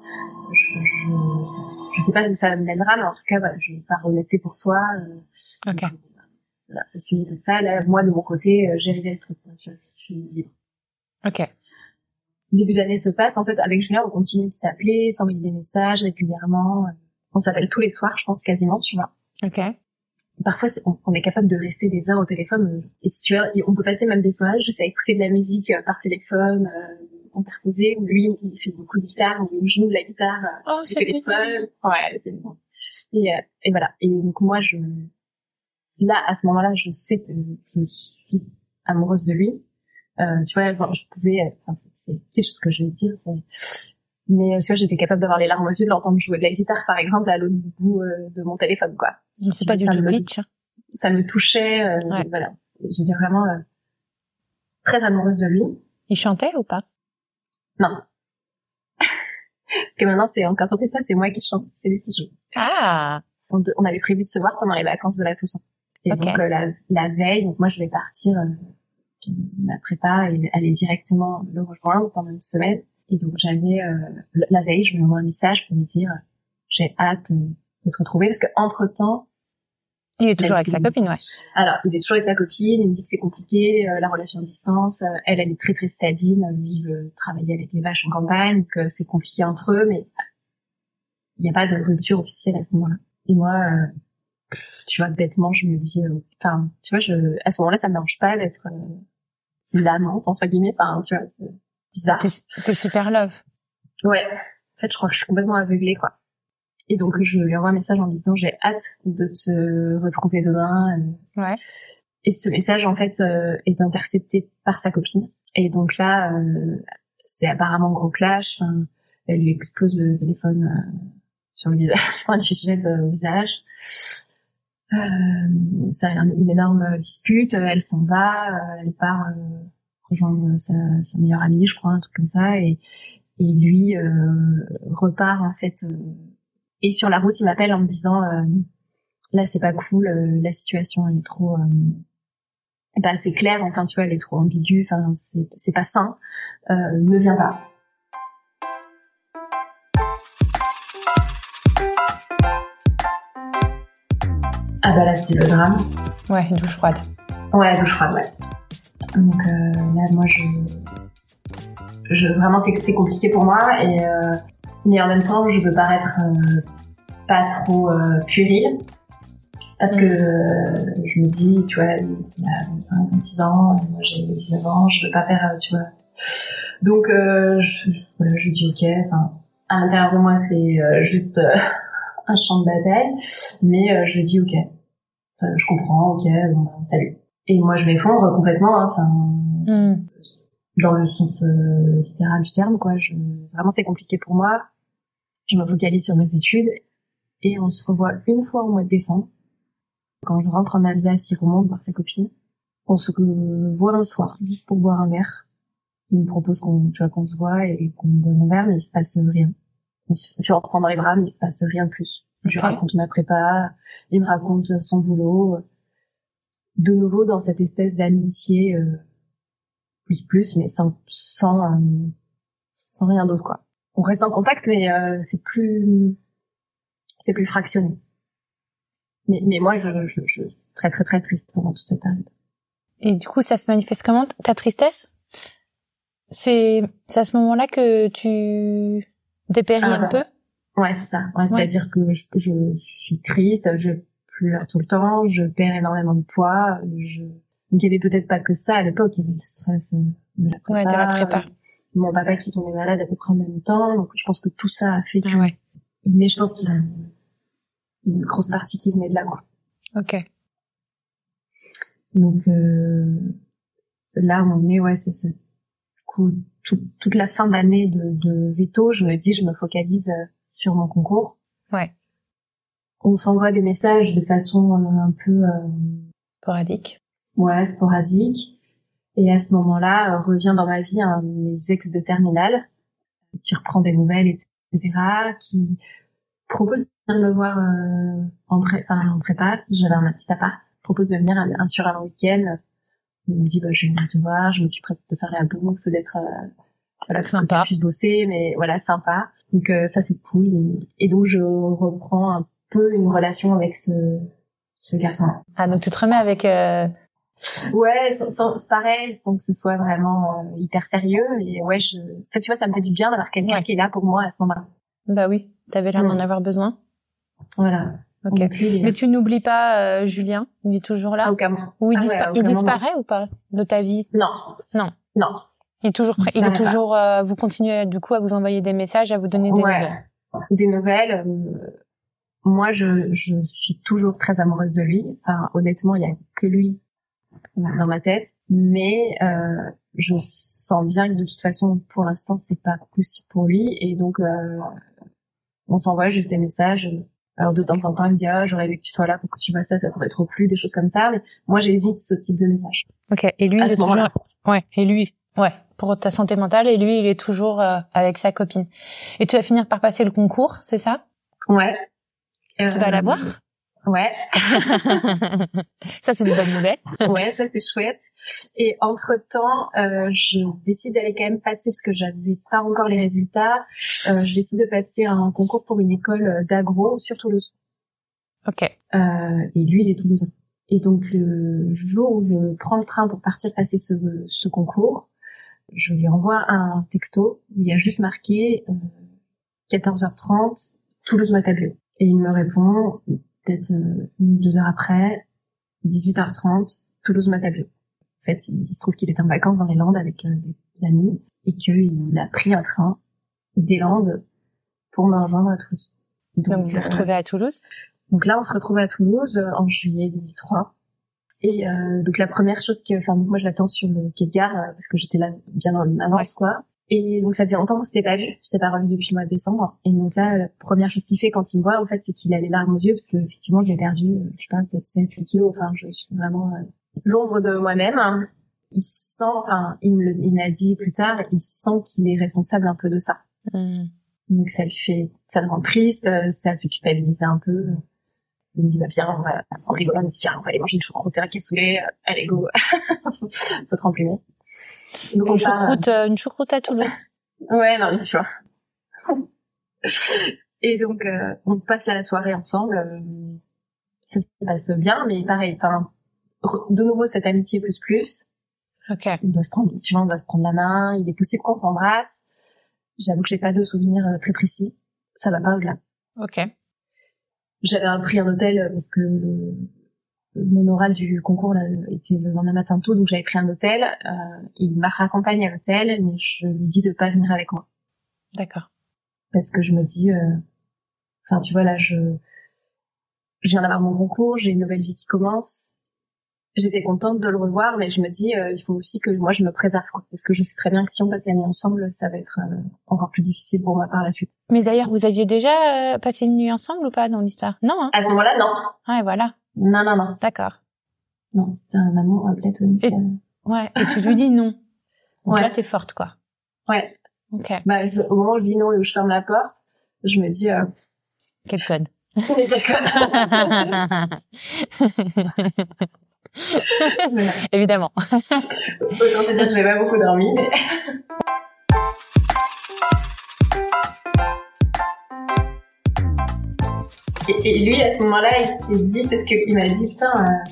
Je, je, je, sais pas où ça mènera, mais en tout cas, voilà, je pas remettre pour soi. Euh, ok. voilà, ça se finit comme ça. Là, moi de mon côté, j'ai réglé le truc. Je, suis libre. Ok. Début d'année se passe. En fait, avec Julien, on continue de s'appeler, de s'envoyer des messages régulièrement. On s'appelle tous les soirs, je pense quasiment, tu vois. Ok parfois on, est capable de rester des heures au téléphone euh, et si tu veux, on peut passer même des soirées juste à écouter de la musique euh, par téléphone euh, interposé où lui il fait beaucoup de guitare ou il joue de la guitare euh, oh, téléphone ouais c'est bon et, euh, et voilà et donc moi je là à ce moment-là je sais que je suis amoureuse de lui euh, tu vois je pouvais enfin, c'est quelque chose que je vais dire mais tu vois j'étais capable d'avoir les larmes aux yeux de l'entendre jouer de la guitare par exemple à l'autre bout de mon téléphone quoi c'est pas du tout glitch. Ça me touchait, euh, voilà. J'étais vraiment euh, très amoureuse de lui. Il chantait ou pas? Non. *laughs* Parce que maintenant, c'est encore fait ça, c'est moi qui chante, c'est lui qui joue. Ah. On, on, avait prévu de se voir pendant les vacances de la Toussaint. Et donc euh, la, la, veille, donc moi je vais partir euh, de ma prépa et aller directement le rejoindre pendant une semaine. Et donc j'avais la veille, je lui envoie un message pour lui dire j'ai hâte de te retrouver parce que entre temps il est toujours avec sa copine, ouais. Alors, il est toujours avec sa copine. Il me dit que c'est compliqué, euh, la relation à distance. Euh, elle, elle est très très stadine. Lui, il veut travailler avec les vaches en campagne, que c'est compliqué entre eux, mais il n'y a pas de rupture officielle à ce moment-là. Et moi, euh, tu vois, bêtement, je me dis, enfin, tu vois, je, à ce moment-là, ça me dérange pas d'être l'amante entre guillemets. Enfin, tu vois, c'est bizarre. T'es super love. Ouais. En fait, je crois que je suis complètement aveuglée, quoi. Et donc je lui envoie un message en lui disant j'ai hâte de te retrouver demain. Euh. Ouais. Et ce message en fait euh, est intercepté par sa copine. Et donc là, euh, c'est apparemment gros clash. Enfin, elle lui explose le téléphone sur le visage, *laughs* enfin, elle lui jette au visage. Euh, une énorme dispute. Elle s'en va, elle part rejoindre sa, sa meilleure amie, je crois, un truc comme ça, et, lui repart en fait et sur la route, il m'appelle en me disant euh, là c'est pas cool, euh, la situation elle est trop euh, bah, c'est clair, enfin tu vois, elle est trop ambiguë, enfin c'est c'est pas sain, euh, ne viens pas. Ah bah là c'est le drame. Ouais, douche froide. Ouais, douche froide, ouais. Donc euh, là moi je, je vraiment c'est compliqué pour moi et euh, mais en même temps, je veux paraître euh, pas trop puérile. Parce que euh, je me dis, tu vois, il a 25, 26 ans, moi j'ai 19 ans, je veux pas faire, tu vois. Donc, je, voilà, je dis ok, enfin, à l'intérieur de moi, c'est juste *laughs* un champ de bataille, mais je dis ok, je comprends, ok, bon, ben, salut. Et moi, je m'effondre complètement, hein, enfin, mm. dans le sens littéral du terme, quoi. Je, vraiment, c'est compliqué pour moi je me focalise sur mes études et on se revoit une fois au mois de décembre. Quand je rentre en Alsace, il remonte voir sa copine. On se voit un soir, juste pour boire un verre. Il me propose qu'on, tu vois, qu'on se voit et qu'on boit un verre, mais il se passe rien. Tu rentres dans les bras, mais il se passe rien de plus. Je lui raconte ma prépa, il me raconte son boulot. De nouveau dans cette espèce d'amitié euh, plus plus, mais sans sans euh, sans rien d'autre quoi on reste en contact, mais euh, c'est plus c'est plus fractionné. Mais, mais moi, je, je, je, suis très très très triste pendant toute cette période. Et du coup, ça se manifeste comment ta tristesse? C'est c'est à ce moment-là que tu dépéris Ah, un peu? Ouais, c'est ça. Ouais, Ouais. C'est-à-dire que je, je suis triste, je pleure tout le temps, je perds énormément de poids. Je... Donc il y avait peut-être pas que ça à l'époque, il y avait le stress euh, de la prépa. Ouais, de la prépa. euh, Mon papa qui tombait malade à peu près en même temps, donc je pense que tout ça a fait que... Ah ouais. Mais je pense qu'il y a une, grosse partie qui venait de là, quoi. Ok. Donc euh, là, on est, ouais, c'est ça. Du coup, tout- toute la fin d'année de, de veto, je me dis, je me focalise euh, sur mon concours. Ouais. On s'envoie des messages de façon euh, un peu, euh, Sporadique. ouais, sporadique. Et à ce moment-là, euh, revient dans ma vie un de mes ex de terminale qui reprend des nouvelles, etc., qui propose de venir me voir euh, en, pré enfin, en prépa. J'avais un petit appart. Propose de venir un, sur un week-end. Il me dit, bah, je vais venir te voir, je m'occuperai de te faire la bouffe, d'être, euh, voilà, que Sympa. tu puisses bosser, mais voilà, sympa. Donc euh, ça, c'est cool. Et, et donc, je reprends un peu une relation avec ce, ce garçon-là. Ah donc tu te remets avec. euh, Ouais, sans, pareil, sans que ce soit vraiment euh, hyper sérieux. Et ouais, je, en fait, tu vois, ça me fait du bien d'avoir quelqu'un Ouais. qui est là pour moi à ce moment-là. Bah oui. T'avais l'air d'en avoir besoin. Voilà. Ok. Mais tu n'oublies pas euh, Julien. Il est toujours là? Ah, aucun moment. Ou il, Ah ouais, il moment. disparaît ou pas de ta vie? Non. Non. Non. Il est toujours prêt. Il est toujours. euh, vous continuez du coup à vous envoyer des messages, à vous donner des Ouais. nouvelles. Des nouvelles. euh, moi, je, je suis toujours très amoureuse de lui. Enfin, honnêtement, il y a que lui dans ma tête. Mais euh, je sens bien que de toute façon, pour l'instant, c'est pas possible pour lui. Et donc, euh, on s'envoie juste des messages. Alors de temps en temps, il me dit ah j'aurais aimé que tu sois là pour que tu vois ça, ça t'aurait trop plu, des choses comme ça. Mais moi, j'évite ce type de message. Ok. Et lui, il est toujours. Ouais. Et lui. Ouais. Pour ta santé mentale. Et lui, il est toujours euh, avec sa copine. Et tu vas finir par passer le concours, c'est ça? Ouais. Tu vas la voir? Ouais. *laughs* Ça, c'est une bonne nouvelle. *laughs* ouais, ça c'est chouette. Et entre temps, je décide d'aller quand même passer parce que j'avais pas encore les résultats. Euh, je décide de passer un concours pour une école d'agro sur Toulouse. Ok. Euh, et lui, il est toulousain. Et donc le jour où je prends le train pour partir passer ce, ce concours, je lui envoie un texto où il y a juste marqué euh, 14h30 Toulouse Matablio. Et il me répond peut-être euh, une ou deux heures après 18h30 Toulouse Matablio. En fait, il, se trouve qu'il est en vacances dans les Landes avec euh, des amis et qu'il a pris un train des Landes pour me rejoindre à Toulouse. Donc, vous vous euh, retrouvez à Toulouse? donc là, on se retrouve à Toulouse euh, en juillet 2003. Et euh, donc la première chose que, enfin moi je l'attends sur le quai de gare euh, parce que j'étais là bien en avance quoi. Et donc ça faisait longtemps qu'on s'était pas vu, j'étais pas revue depuis le mois de décembre. Et donc là, la première chose qu'il fait quand il me voit en fait, c'est qu'il a les larmes aux yeux parce que effectivement j'ai perdu, euh, je sais pas, peut-être 7, 8 kilos. Enfin, je suis vraiment euh, l'ombre de moi-même. Il sent, enfin, il me le- il me l'a dit plus tard, il sent qu'il est responsable un peu de ça. Hmm. Donc ça lui fait, ça le rend triste, euh, ça le fait culpabiliser un peu. Il me dit, bah viens, on va, en rigolant, il me dit, viens, on va aller manger une choucroute qui est saoulée, euh, allez go, *laughs* faut te remplir. Donc Une on part, choucroute, euh, une choucroute à Toulouse. euh, *laughs* Ouais, non, mais tu vois. *laughs* Et donc euh, on passe la soirée ensemble, euh, ça se passe bien, mais pareil, enfin, de nouveau cette amitié plus plus. Ok. On doit se prendre, tu vois, on doit se prendre la main, il est possible qu'on s'embrasse. J'avoue que j'ai pas de souvenirs euh, très précis, ça va pas au-delà. Ok. J'avais pris un hôtel euh, parce que le, mon oral du concours là, était le lendemain matin tôt, donc j'avais pris un hôtel. Euh, il m'a raccompagné à l'hôtel, mais je lui dis de pas venir avec moi D'accord. parce que je me dis, euh, enfin tu vois là, je, je viens d'avoir mon concours, j'ai une nouvelle vie qui commence. J'étais contente de le revoir, mais je me dis, euh, il faut aussi que moi je me préserve, quoi, parce que je sais très bien que si on passe la nuit ensemble, ça va être euh, encore plus difficile pour moi par la suite. Mais d'ailleurs, vous aviez déjà euh, passé une nuit ensemble ou pas dans l'histoire? Non, hein? À ce moment-là, non, Ouais, voilà. non, non, non, D'accord. non, c'était un amour euh, platonique. Et- euh. Ouais. Et tu lui dis non. Donc *laughs* Ouais. là, t'es forte, quoi. Ouais. Ok. Bah, je- au moment où je dis non et où je ferme la porte, je me dis, euh, Quel code? *laughs* Est d'accord. *laughs* Voilà. *laughs* Évidemment. Autant te dire que j'ai pas beaucoup dormi, mais. Et, et lui, à ce moment-là, il s'est dit, parce qu'il m'a dit, putain, euh,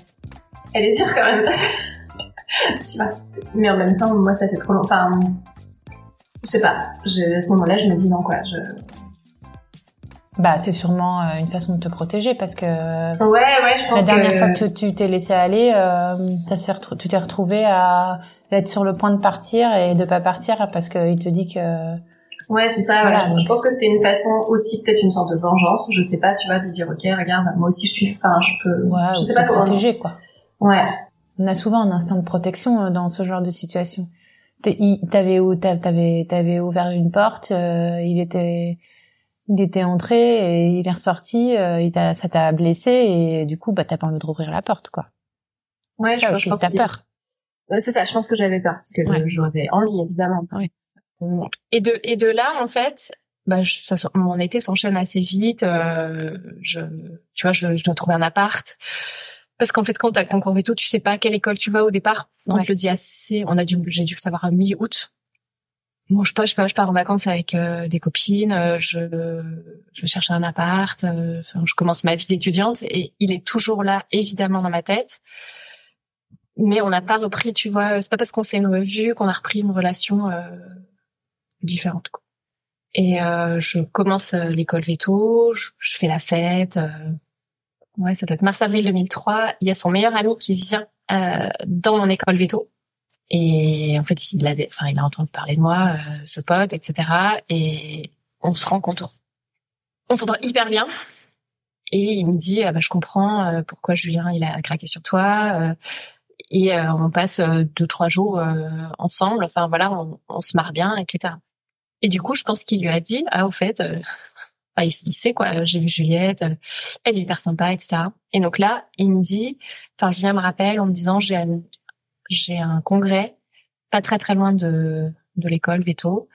elle est dure quand même. *laughs* tu vois. Mais en même temps, moi, ça fait trop longtemps. Enfin, Je sais pas. Je, à ce moment-là, je me dis non quoi. Je... Bah, c'est sûrement euh, une façon de te protéger parce que Ouais, ouais, je pense la dernière que... fois que tu t'es laissé aller, euh, tu t'es retrouvé à être sur le point de partir et de pas partir parce qu'il te dit que Ouais, c'est ça. Voilà. Je- donc- Je pense que c'était une façon aussi, peut-être une sorte de vengeance. Je sais pas, tu vois, de dire, ok, regarde, moi aussi je suis, enfin, je peux. ouais, je sais te pas comment. protéger quoi. Ouais. On a souvent un instinct de protection euh, dans ce genre de situation. T'avais t'avais t'avais ouvert une porte, euh, il était il était entré et il est ressorti, euh, il t'a- ça t'a blessé et du coup bah t'as pas envie de rouvrir la porte quoi. Ouais, ça je, aussi, je pense t'as peur. Ouais, c'est ça. Je pense que j'avais peur parce que je- Ouais. j'aurais envie, évidemment. Oui. Et de et de là, en fait, bah, je- ça, mon été s'enchaîne assez vite. euh, je, tu vois, je, je dois trouver un appart. Parce qu'en fait, quand t'as le concours veto, tu sais pas à quelle école tu vas au départ. On Ouais. te le dit assez. On a dû, j'ai dû le savoir à mi-août. Bon, je je je pars en vacances avec euh, des copines. euh, je, je cherche un appart. euh, je commence ma vie d'étudiante et il est toujours là, évidemment, dans ma tête. Mais on n'a pas repris, tu vois. C'est pas parce qu'on s'est revu qu'on a repris une relation euh, différente. Quoi. Et euh, je commence euh, l'école veto, je, je fais la fête. ouais, ça doit être mars-avril 2003. Il y a son meilleur ami qui vient dans mon école veto. Et en fait, il a, enfin, il a entendu parler de moi, euh, ce pote, etc. Et on se rencontre. On s'entend hyper bien. Et il me dit, ah bah, je comprends euh, pourquoi Julien il a craqué sur toi. euh, et euh, on passe deux trois jours ensemble. Enfin voilà, on, on se marre bien, etc. Et du coup, je pense qu'il lui a dit, ah au fait, euh, bah, il, sait quoi. J'ai vu Juliette, elle est hyper sympa, etc. Et donc là, il me dit, enfin Julien me rappelle en me disant, j'ai j'ai un congrès pas très très loin de de l'école veto.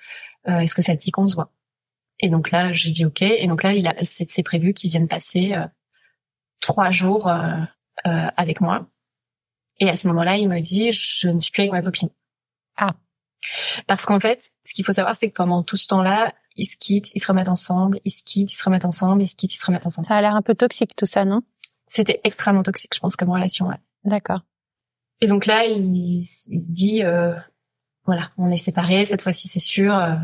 Euh, Est-ce que ça te dit qu'on se voit? Et donc là, je dis ok. Et donc là, il a, c'est c'est prévu qu'il vienne passer euh, trois jours euh, euh, avec moi. Et à ce moment-là, il me dit, je ne suis plus avec ma copine. Ah. Parce qu'en fait, ce qu'il faut savoir, c'est que pendant tout ce temps-là, ils se quittent, ils se remettent ensemble, ils se quittent, ils se remettent ensemble, ils se quittent, ils se remettent ensemble. Ça a l'air un peu toxique tout ça, non? C'était extrêmement toxique, je pense, comme relation. Ouais. D'accord. Et donc là, il, il dit, euh, voilà, on est séparés, cette fois-ci, c'est sûr, euh,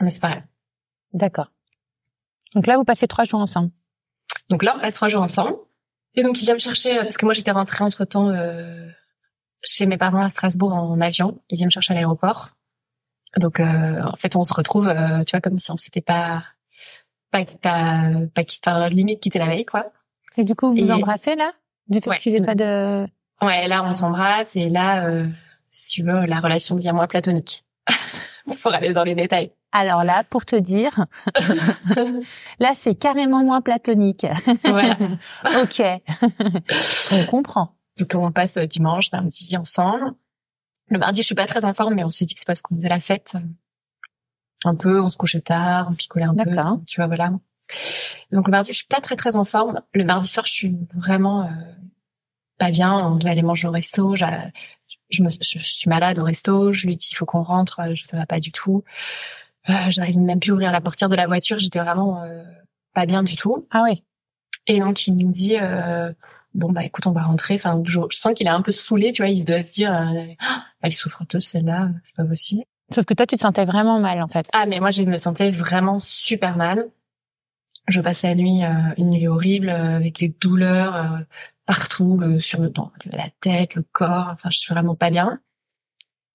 on est séparés. D'accord. Donc là, vous passez trois jours ensemble. Donc là, on passe trois jours ensemble. Et donc, il vient me chercher, parce que moi, j'étais rentrée entre-temps euh, chez mes parents à Strasbourg en avion. Il vient me chercher à l'aéroport. Donc, euh, en fait, on se retrouve, euh, tu vois, comme si on s'était pas, pas, pas, pas, limite quitté la veille, quoi. Et du coup, vous vous embrassez là? Du fait Ouais. qu'il n'y ait pas de... Ouais, là, on s'embrasse et là, euh, si tu veux, la relation devient moins platonique. *laughs* Pour aller dans les détails. Alors là, pour te dire, *laughs* là, c'est carrément moins platonique. Voilà. *laughs* ok. On comprend. Donc on passe dimanche, lundi ensemble. Le mardi, je suis pas très en forme, mais on se dit que c'est parce qu'on faisait la fête. Un peu, on se couchait tard, on picolait un peu. D'accord. Tu vois, voilà. Donc le mardi, je suis pas très très en forme. Le mardi soir, je suis vraiment euh, pas bien. On devait aller manger au resto. J'a- Je, me, je, je suis malade au resto. Je lui dis il faut qu'on rentre. euh, Ça va pas du tout. Euh, J'arrive même plus à ouvrir la portière de la voiture. J'étais vraiment euh, pas bien du tout. Ah oui. Et donc il me dit euh, bon bah écoute on va rentrer. Enfin je, je sens qu'il est un peu saoulé, tu vois. Il doit se dire euh, ah, elle est souffreuse celle-là, c'est pas possible. Sauf que toi, tu te sentais vraiment mal, en fait. Ah mais moi je me sentais vraiment super mal. Je passe la nuit euh, une nuit horrible euh, avec des douleurs euh, partout, le, sur le, dans la tête, le corps. Enfin je suis vraiment pas bien.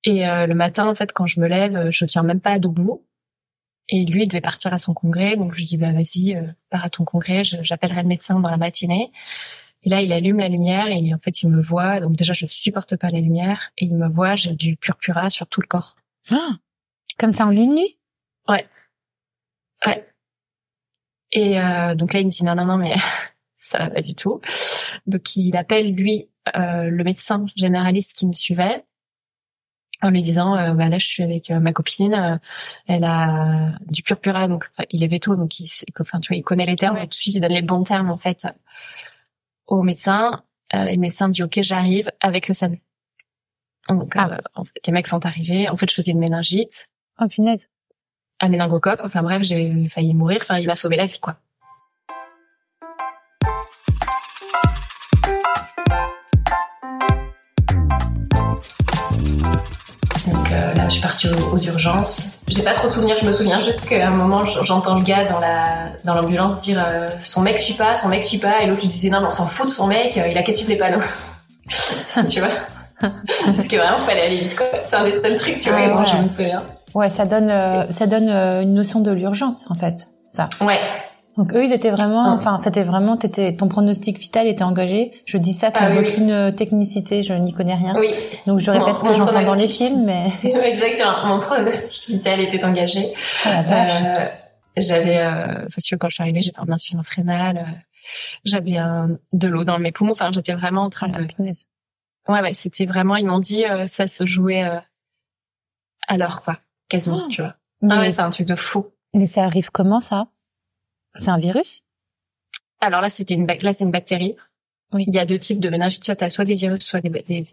Et euh, le matin en fait quand je me lève, euh, je tiens même pas debout. Et lui il devait partir à son congrès, donc je lui dis bah vas-y euh, pars à ton congrès, j'appellerai le médecin dans la matinée. Et là, il allume la lumière et en fait, il me voit. Donc déjà, je supporte pas la lumière et il me voit. J'ai du purpura sur tout le corps. Ah Comme ça en une nuit? Ouais. Et euh, donc là, il me dit non, non, non, mais *laughs* ça va pas du tout. Donc il appelle lui euh, le médecin généraliste qui me suivait en lui disant euh, bah là je suis avec euh, ma copine, euh, elle a du purpura donc il est veto donc il enfin tu vois il connaît les termes Ouais. tout de suite il donne les bons termes en fait au médecin euh, et le médecin dit ok j'arrive avec le SAMU. Donc Ah. euh, en fait, les mecs sont arrivés en fait je faisais une méningite Oh punaise. un méningocoque. Enfin bref, j'ai failli mourir. Enfin, il m'a sauvé la vie, quoi. Donc euh, là, je suis partie aux, aux urgences. j'ai pas trop de souvenirs. Je me souviens juste qu'à un moment, j'entends le gars dans la dans l'ambulance dire euh, son mec suit pas, son mec suit pas, et l'autre lui disait non, mais on s'en fout de son mec, il a qu'à suivre les panneaux. *laughs* tu vois? Parce que vraiment, fallait aller vite. quoi. C'est un des seuls trucs, tu vois, ah, je me souviens. Ouais, ça donne ça donne une notion de l'urgence en fait, ça. Ouais. Donc eux, ils étaient vraiment, ah. enfin, c'était vraiment, t'étais, ton pronostic vital était engagé. Je dis ça sans ah aucune euh, technicité, je n'y connais rien. Oui. Donc je répète ce que j'entends dans les films, mais. *laughs* Exactement. Mon pronostic vital était engagé. *laughs* Ah, euh, j'avais, euh, quand je suis arrivée, j'étais en insuffisance rénale. Euh, j'avais un, de l'eau dans mes poumons. Enfin, j'étais vraiment en train de. Ouais, ouais, c'était vraiment. Ils m'ont dit, ça se jouait l'heure, quoi, quasiment, tu vois. Ah ouais, c'est un truc de fou. Mais ça arrive comment ça? C'est un virus? Alors là, c'était une là, c'est une bactérie. Oui. Il y a deux types de méningites. Tu as soit des virus, soit des, des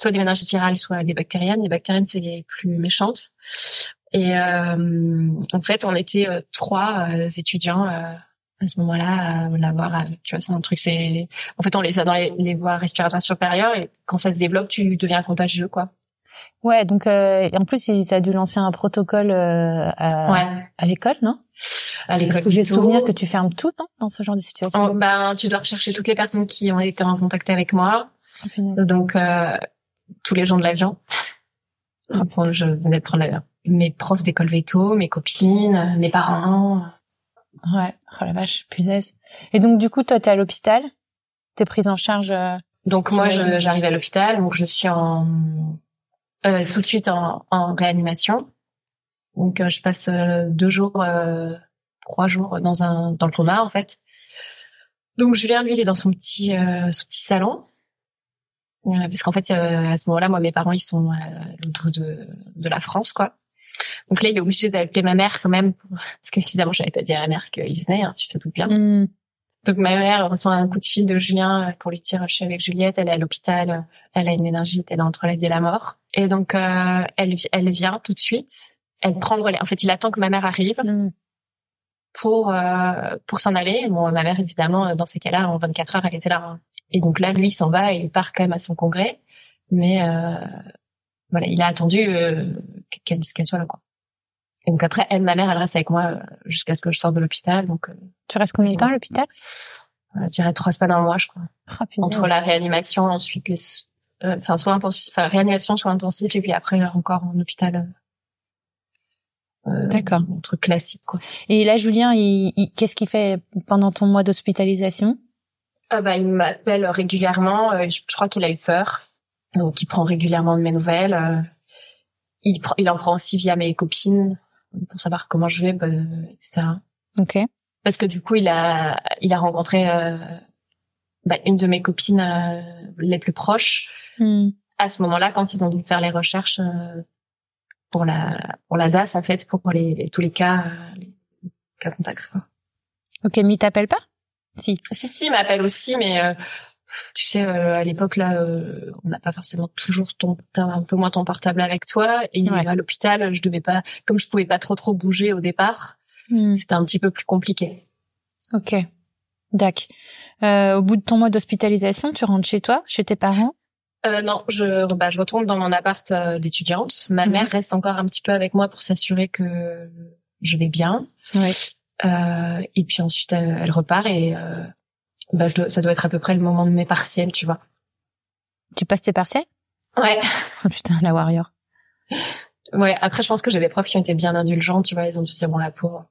soit des méningites virales, soit des bactériennes. Les bactériennes, c'est les plus méchantes. Et euh, en fait, on était euh, trois euh, étudiants euh, à ce moment-là à l'avoir. tu vois, c'est un truc. C'est en fait, on les a dans les, les voies respiratoires supérieures et quand ça se développe, tu deviens contagieux, quoi. Ouais, donc en plus, ça a dû lancer un protocole à, ouais. à l'école, non? Est-ce que j'ai souvenir que tu fermes tout non, dans ce genre de situation Ben, tu dois rechercher toutes les personnes qui ont été en contact avec moi. Oh, Donc euh, tous les gens de l'avion. Oh, je venais de prendre l'avion. Mes profs d'école veto, mes copines, mes parents. Ouais, oh la vache, punaise. Et donc du coup, toi, t'es à l'hôpital, t'es prise en charge. Euh, donc moi, j'arrive à l'hôpital, donc je suis en euh, tout de suite en, en réanimation. Donc euh, je passe euh, deux jours trois jours dans un dans le coma en fait. Donc Julien lui il est dans son petit euh, son petit salon euh, parce qu'en fait euh, à ce moment-là moi mes parents ils sont à l'autre de de la France quoi. Donc là il est obligé d'appeler ma mère quand même parce qu'évidemment j'avais pas dit à ma mère qu'il venait hein, tu te doutes bien. Mm. Donc ma mère reçoit un coup de fil de Julien pour lui dire je suis avec Juliette, elle est à l'hôpital, elle a une énergie, elle est entre la vie et la mort. Et donc euh, elle elle vient tout de suite, elle prend le relais. En fait il attend que ma mère arrive. Mm pour euh, pour s'en aller. Bon, ma mère évidemment dans ces cas-là en 24 heures elle était là. Hein. Et donc là lui il s'en va et il part quand même à son congrès, mais euh, voilà il a attendu euh, qu'elle qu'elle soit là quoi. Et donc après elle ma mère elle reste avec moi euh, jusqu'à ce que je sorte de l'hôpital. Donc tu restes combien de temps à l'hôpital? Je dirais trois semaines un mois je crois. Oh, Entre la réanimation ensuite les enfin soit intensif enfin réanimation soit intensif et puis après encore en hôpital euh, D'accord. Un truc classique, quoi. Et là, Julien, il, qu'est-ce qu'il fait pendant ton mois d'hospitalisation? Ah bah, Il m'appelle régulièrement. Euh, je, crois qu'il a eu peur. Donc, il prend régulièrement de mes nouvelles. Euh, il, il en prend aussi via mes copines pour savoir comment je vais, bah, etc. Ok. Parce que du coup, il a, il a rencontré bah, une de mes copines les plus proches. Hmm. À ce moment-là, quand ils ont dû faire les recherches pour la pour la DAS en fait pour, les, tous les cas euh, les cas contacts quoi. Ok, mais il t'appelle pas? Si. Si si, il m'appelle aussi, mais euh, tu sais euh, à l'époque là, on n'a pas forcément toujours ton un peu moins ton portable avec toi et à l'hôpital, je devais pas comme je pouvais pas trop trop bouger au départ, hmm. c'était un petit peu plus compliqué. Ok. Dac. au bout de ton mois d'hospitalisation, tu rentres chez toi, chez tes parents? Euh, non, je, bah, je retourne dans mon appart euh, d'étudiante. Ma mhm. mère reste encore un petit peu avec moi pour s'assurer que je vais bien. Ouais. Euh, et puis ensuite, elle, repart et euh, bah, je ça doit être à peu près le moment de mes partiels, tu vois. Tu passes tes partiels? Ouais. Oh, putain, la warrior. Ouais. Après, je pense que j'ai des profs qui ont été bien indulgents, tu vois. Ils ont dit c'est bon la pour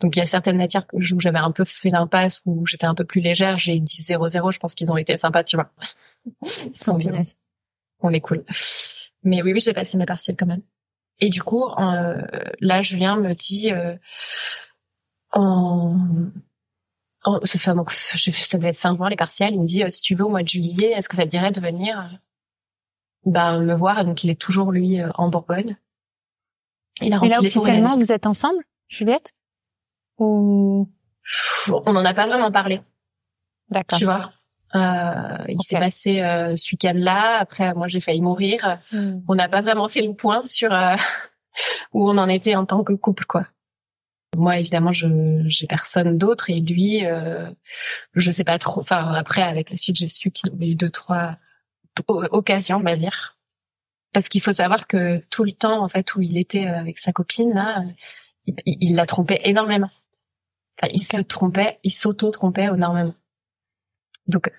donc il y a certaines matières où j'avais un peu fait l'impasse, où j'étais un peu plus légère, j'ai 10 0 0, je pense qu'ils ont été sympas, tu vois. Ils sont bien. On est cool. Mais oui, oui, j'ai passé mes partiels quand même. Et du coup, euh, là, Julien me dit euh, en, en ça, donc, ça devait être fin juin les partiels. Il me dit euh, si tu veux au mois de juillet, est-ce que ça te dirait de venir ben me voir? Et donc il est toujours lui en Bourgogne. Il a Mais là officiellement, vous êtes ensemble, Juliette? Ou on n'en a pas vraiment parlé. D'accord. Tu vois. Euh, il s'est passé euh, ce week-end-là. Après, moi, j'ai failli mourir. Hmm. On n'a pas vraiment fait le point sur euh, *laughs* où on en était en tant que couple, quoi. Moi, évidemment, je j'ai personne d'autre et lui, euh, je sais pas trop. Enfin, après, avec la suite, j'ai su qu'il avait eu deux, trois occasions, on va dire. parce qu'il faut savoir que tout le temps en fait où il était euh, avec sa copine là, il, la trompait énormément. Il se trompait, il s'auto-trompait énormément. Donc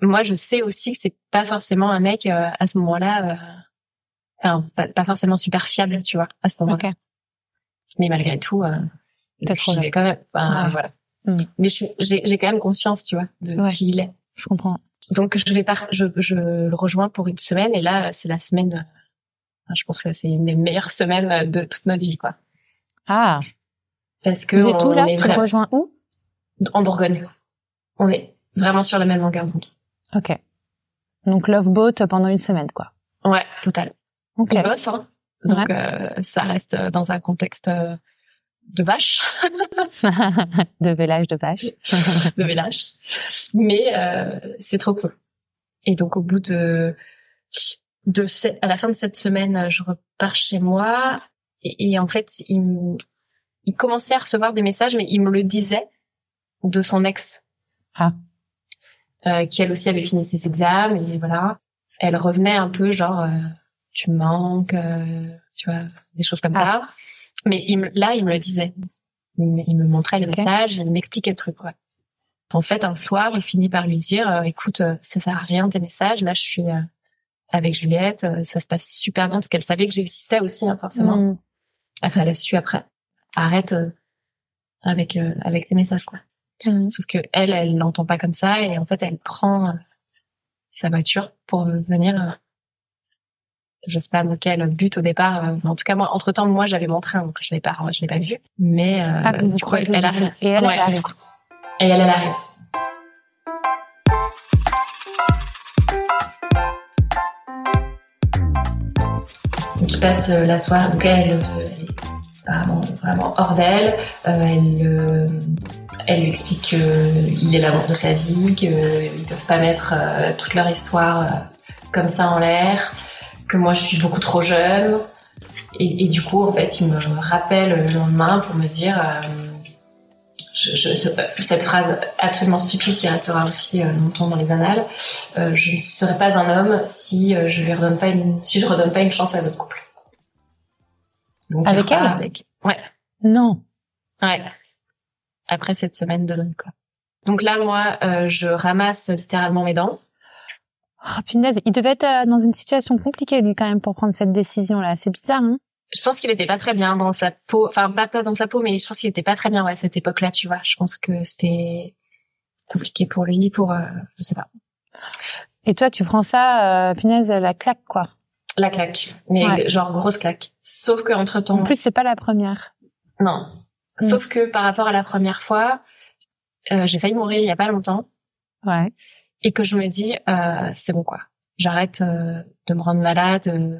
moi je sais aussi que c'est pas forcément un mec euh, à ce moment-là, enfin pas, pas, forcément super fiable, tu vois, à ce moment-là. Mais malgré tout, euh, j'y vais quand même. Enfin, Voilà. Mm. Mais j'ai quand même conscience, tu vois, de qui il est. Je comprends. Donc je vais pas, je, je le rejoins pour une semaine et là c'est la semaine. je pense que c'est une des meilleures semaines de toute notre vie, quoi. Ah. Parce que vous êtes où là Tu rejoins où En Bourgogne. On est vraiment sur la même longueur d'onde. Ok. Donc love boat pendant une semaine, quoi. Ouais, total. Ok. Il bosse, hein. Donc euh, ça reste dans un contexte euh, de vache. *laughs* de village de vache. *laughs* de village. Mais euh, c'est trop cool. Et donc au bout de de à la fin de cette semaine, je repars chez moi et, en fait, il, il commençait à recevoir des messages, mais il me le disait de son ex. Ah. Euh, qui elle aussi avait fini ses examens et voilà. Elle revenait un peu genre euh, tu me manques, euh, tu vois, des choses comme ah. ça. Mais il là, il me le disait. Il me, il me montrait les messages, il m'expliquait le truc. Ouais. En fait, un soir, il finit par lui dire, euh, écoute, euh, ça sert à rien tes messages. Là, je suis euh, avec Juliette, ça se passe super bien parce qu'elle savait que j'existais aussi, hein, forcément. Mm. Enfin, elle a su après. Arrête avec avec tes messages, quoi. Sauf que elle, elle l'entend pas comme ça et en fait, elle prend sa voiture pour venir je sais pas dans quel but au départ. Euh, en tout cas, moi, entre temps, moi, j'avais mon train, donc je l'ai pas, je l'ai pas vu. Mais euh, ah, vous du coup, elle, arrive. Et elle, elle arrive. Et elle, elle arrive. Donc, il passe euh, la soirée. Donc, elle, elle vraiment, vraiment hors d'elle. Euh, elle, elle lui explique qu'il est l'amour de sa vie, qu'ils peuvent pas mettre toute leur histoire comme ça en l'air que moi je suis beaucoup trop jeune. Et, du coup, en fait, il me rappelle le lendemain pour me dire je, cette phrase absolument stupide qui restera aussi euh, longtemps dans les annales. Euh, je ne serai pas un homme si euh, je lui redonne pas une, si je redonne pas une chance à notre couple. Donc, avec elle avec... Ouais. Non. Ouais. Après cette semaine de l'homme, quoi. Donc là, moi, je ramasse littéralement mes dents. Oh, punaise, il devait être euh, dans une situation compliquée lui quand même pour prendre cette décision-là. C'est bizarre, hein Je pense qu'il était pas très bien dans sa peau, enfin pas, pas dans sa peau, mais je pense qu'il était pas très bien ouais, à cette époque-là, tu vois. Je pense que c'était compliqué pour lui, pour, euh, je sais pas. Et toi, tu prends ça, euh, punaise, la claque, quoi. La claque, mais genre grosse claque. Sauf que entre temps. En plus, c'est pas la première. Non. Mm. Sauf que par rapport à la première fois, euh, j'ai failli mourir il y a pas longtemps. Ouais et que je me dis euh, c'est bon quoi j'arrête euh, de me rendre malade euh,